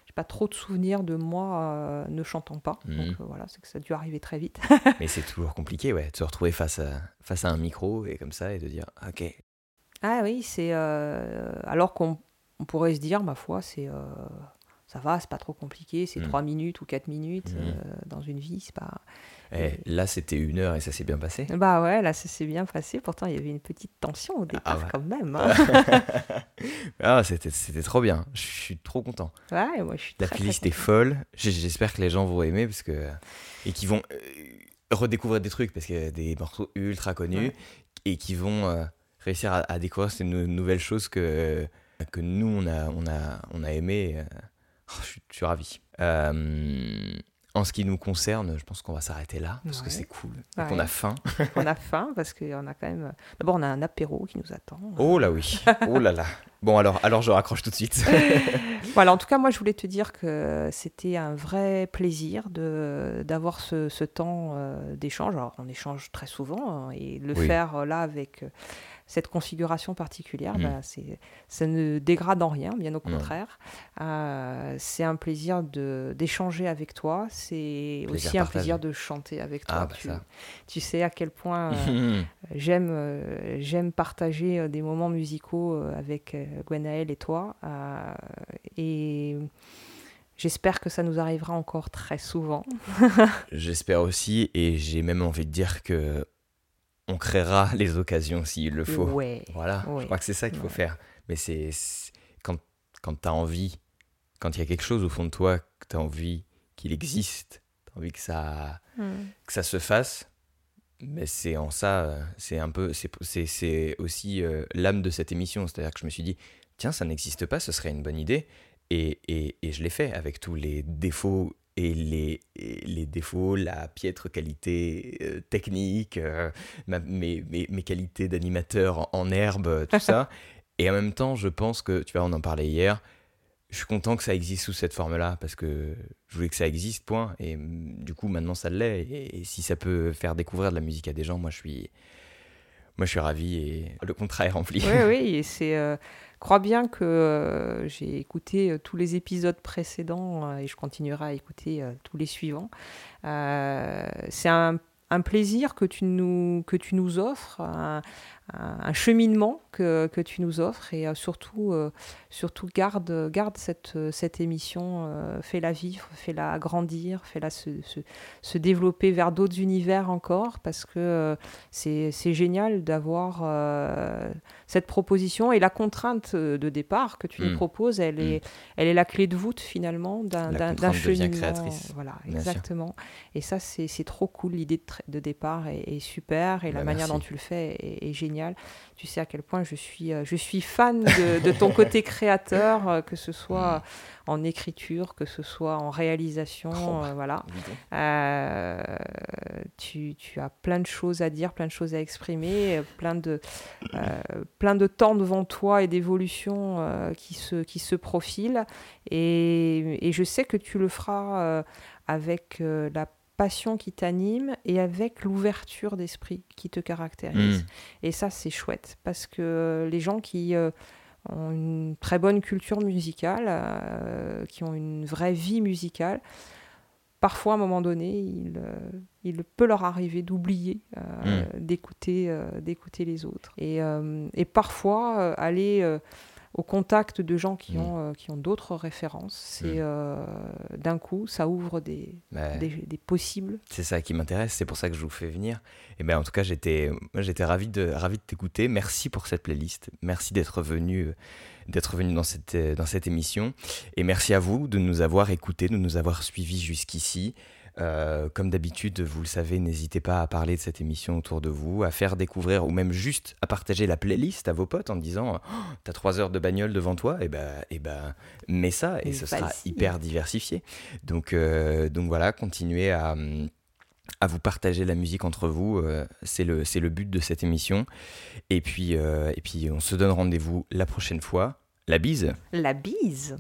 j'ai pas trop de souvenirs de moi euh, ne chantant pas Mhm. donc voilà c'est que ça a dû arriver très vite Mais c'est toujours compliqué, ouais, de se retrouver face à, face à un micro et comme ça et de dire, ok, Ah oui, c'est. alors qu'on on pourrait se dire, ma foi, c'est. Euh, ça va, c'est pas trop compliqué, c'est Mm. 3 minutes ou 4 minutes Mm. euh, dans une vie, c'est pas. eh, là c'était une heure et ça s'est bien passé. Bah ouais, là ça s'est bien passé, pourtant il y avait une petite tension au départ ouais. quand même. hein. ah, c'était, c'était trop bien, je suis trop content. ouais, moi je suis La très, playlist très est folle, j'espère que les gens vont aimer parce que, et qui vont euh, redécouvrir des trucs parce qu'il y a des morceaux ultra connus Ouais. et qui vont euh, réussir à, à découvrir ces nou- nouvelles choses que, que nous on a, on a, on a aimé. euh. Oh, je, suis, je suis ravi. Euh, en ce qui nous concerne, je pense qu'on va s'arrêter là parce que c'est cool. Ouais. Donc on a faim. On a faim parce qu'on a quand même. D'abord, on a un apéro qui nous attend. Oh là oui. Oh là là. Bon alors, alors je raccroche tout de suite. Voilà, en tout cas, moi, je voulais te dire que c'était un vrai plaisir de d'avoir ce, ce temps euh, d'échange. Alors, on échange très souvent hein, et le Oui. faire euh, là avec euh, cette configuration particulière, Mm. bah, c'est, ça ne dégrade en rien, bien au contraire. Euh, c'est un plaisir de, d'échanger avec toi. C'est Plaisir aussi un partagé. plaisir de chanter avec toi. Ah, bah tu, sais à quel point euh, j'aime, euh, j'aime partager des moments musicaux avec Gwenaël et toi. et J'espère que ça nous arrivera encore très souvent. J'espère aussi, et j'ai même envie de dire que on créera les occasions s'il le faut. Ouais, Voilà, ouais, je crois que c'est ça qu'il faut ouais. faire. Mais c'est quand, quand tu as envie, quand il y a quelque chose au fond de toi, que tu as envie qu'il existe, tu as envie que ça, Mm. que ça se fasse, mais c'est en ça, c'est un peu, c'est aussi euh, l'âme de cette émission. C'est-à-dire que je me suis dit, tiens, ça n'existe pas, ce serait une bonne idée. Et, et, et je l'ai fait avec tous les défauts et les, et les défauts, la piètre qualité euh, technique, euh, ma- mes, mes, mes qualités d'animateur en, en herbe, tout ça. Et en même temps, je pense que, tu vois, on en parlait hier, je suis content que ça existe sous cette forme-là, parce que je voulais que ça existe, point. Et mm, du coup, maintenant, ça l'est. Et, et si ça peut faire découvrir de la musique à des gens, moi, je suis, moi, je suis ravi et le contrat est rempli. Oui, oui, et c'est. euh, crois bien que euh, j'ai écouté euh, tous les épisodes précédents euh, et je continuerai à écouter tous les suivants. C'est un, un plaisir que tu nous, que tu nous offres, un, un- cheminement que, que tu nous offres et euh, surtout, euh, surtout garde, garde cette, euh, cette émission, euh, fais-la vivre, fais-la grandir, fais-la se, se, se développer vers d'autres univers encore parce que euh, c'est génial d'avoir cette proposition et la contrainte de départ que tu Mm. nous proposes, elle, est, elle est la clé de voûte finalement d'un La cheminement. Voilà, Bien sûr. exactement. Et ça, c'est trop cool. L'idée de, départ est, est super et la Bah, manière merci. dont tu le fais est, est géniale. Tu sais à quel point je suis, euh, je suis fan de, de ton côté créateur, euh, que ce soit en écriture, que ce soit en réalisation. Oh, euh, voilà. Euh, tu, tu as plein de choses à dire, plein de choses à exprimer, plein de, euh, plein de temps devant toi et d'évolution qui, se, qui se profilent. Et, et je sais que tu le feras avec la passion qui t'anime et avec l'ouverture d'esprit qui te caractérise. Mm. Et ça, c'est chouette parce que les gens qui euh, ont une très bonne culture musicale, euh, qui ont une vraie vie musicale, parfois à un moment donné, il, euh, il peut leur arriver d'oublier euh, d'écouter d'écouter les autres. Et, et parfois, aller au contact de gens qui Mm. ont, euh, qui ont d'autres références, c'est Mm. euh, d'un coup, ça ouvre des, Ouais. des, des possibles. C'est ça qui m'intéresse, c'est pour ça que je vous fais venir. Et ben en tout cas, j'étais j'étais ravi de ravi de t'écouter. Merci pour cette playlist. Merci d'être venu euh, d'être venu dans cette dans cette émission et merci à vous de nous avoir écoutés, de nous avoir suivis jusqu'ici. Euh, comme d'habitude, vous le savez, n'hésitez pas à parler de cette émission autour de vous, à faire découvrir ou même juste à partager la playlist à vos potes en disant oh, T'as trois heures de bagnole devant toi, et ben, et ben mets ça et Mais ce sera hyper diversifié. Donc, euh, donc voilà, continuez à, à vous partager la musique entre vous. euh, c'est le, c'est le but de cette émission. Et puis, et puis on se donne rendez-vous la prochaine fois. La bise La bise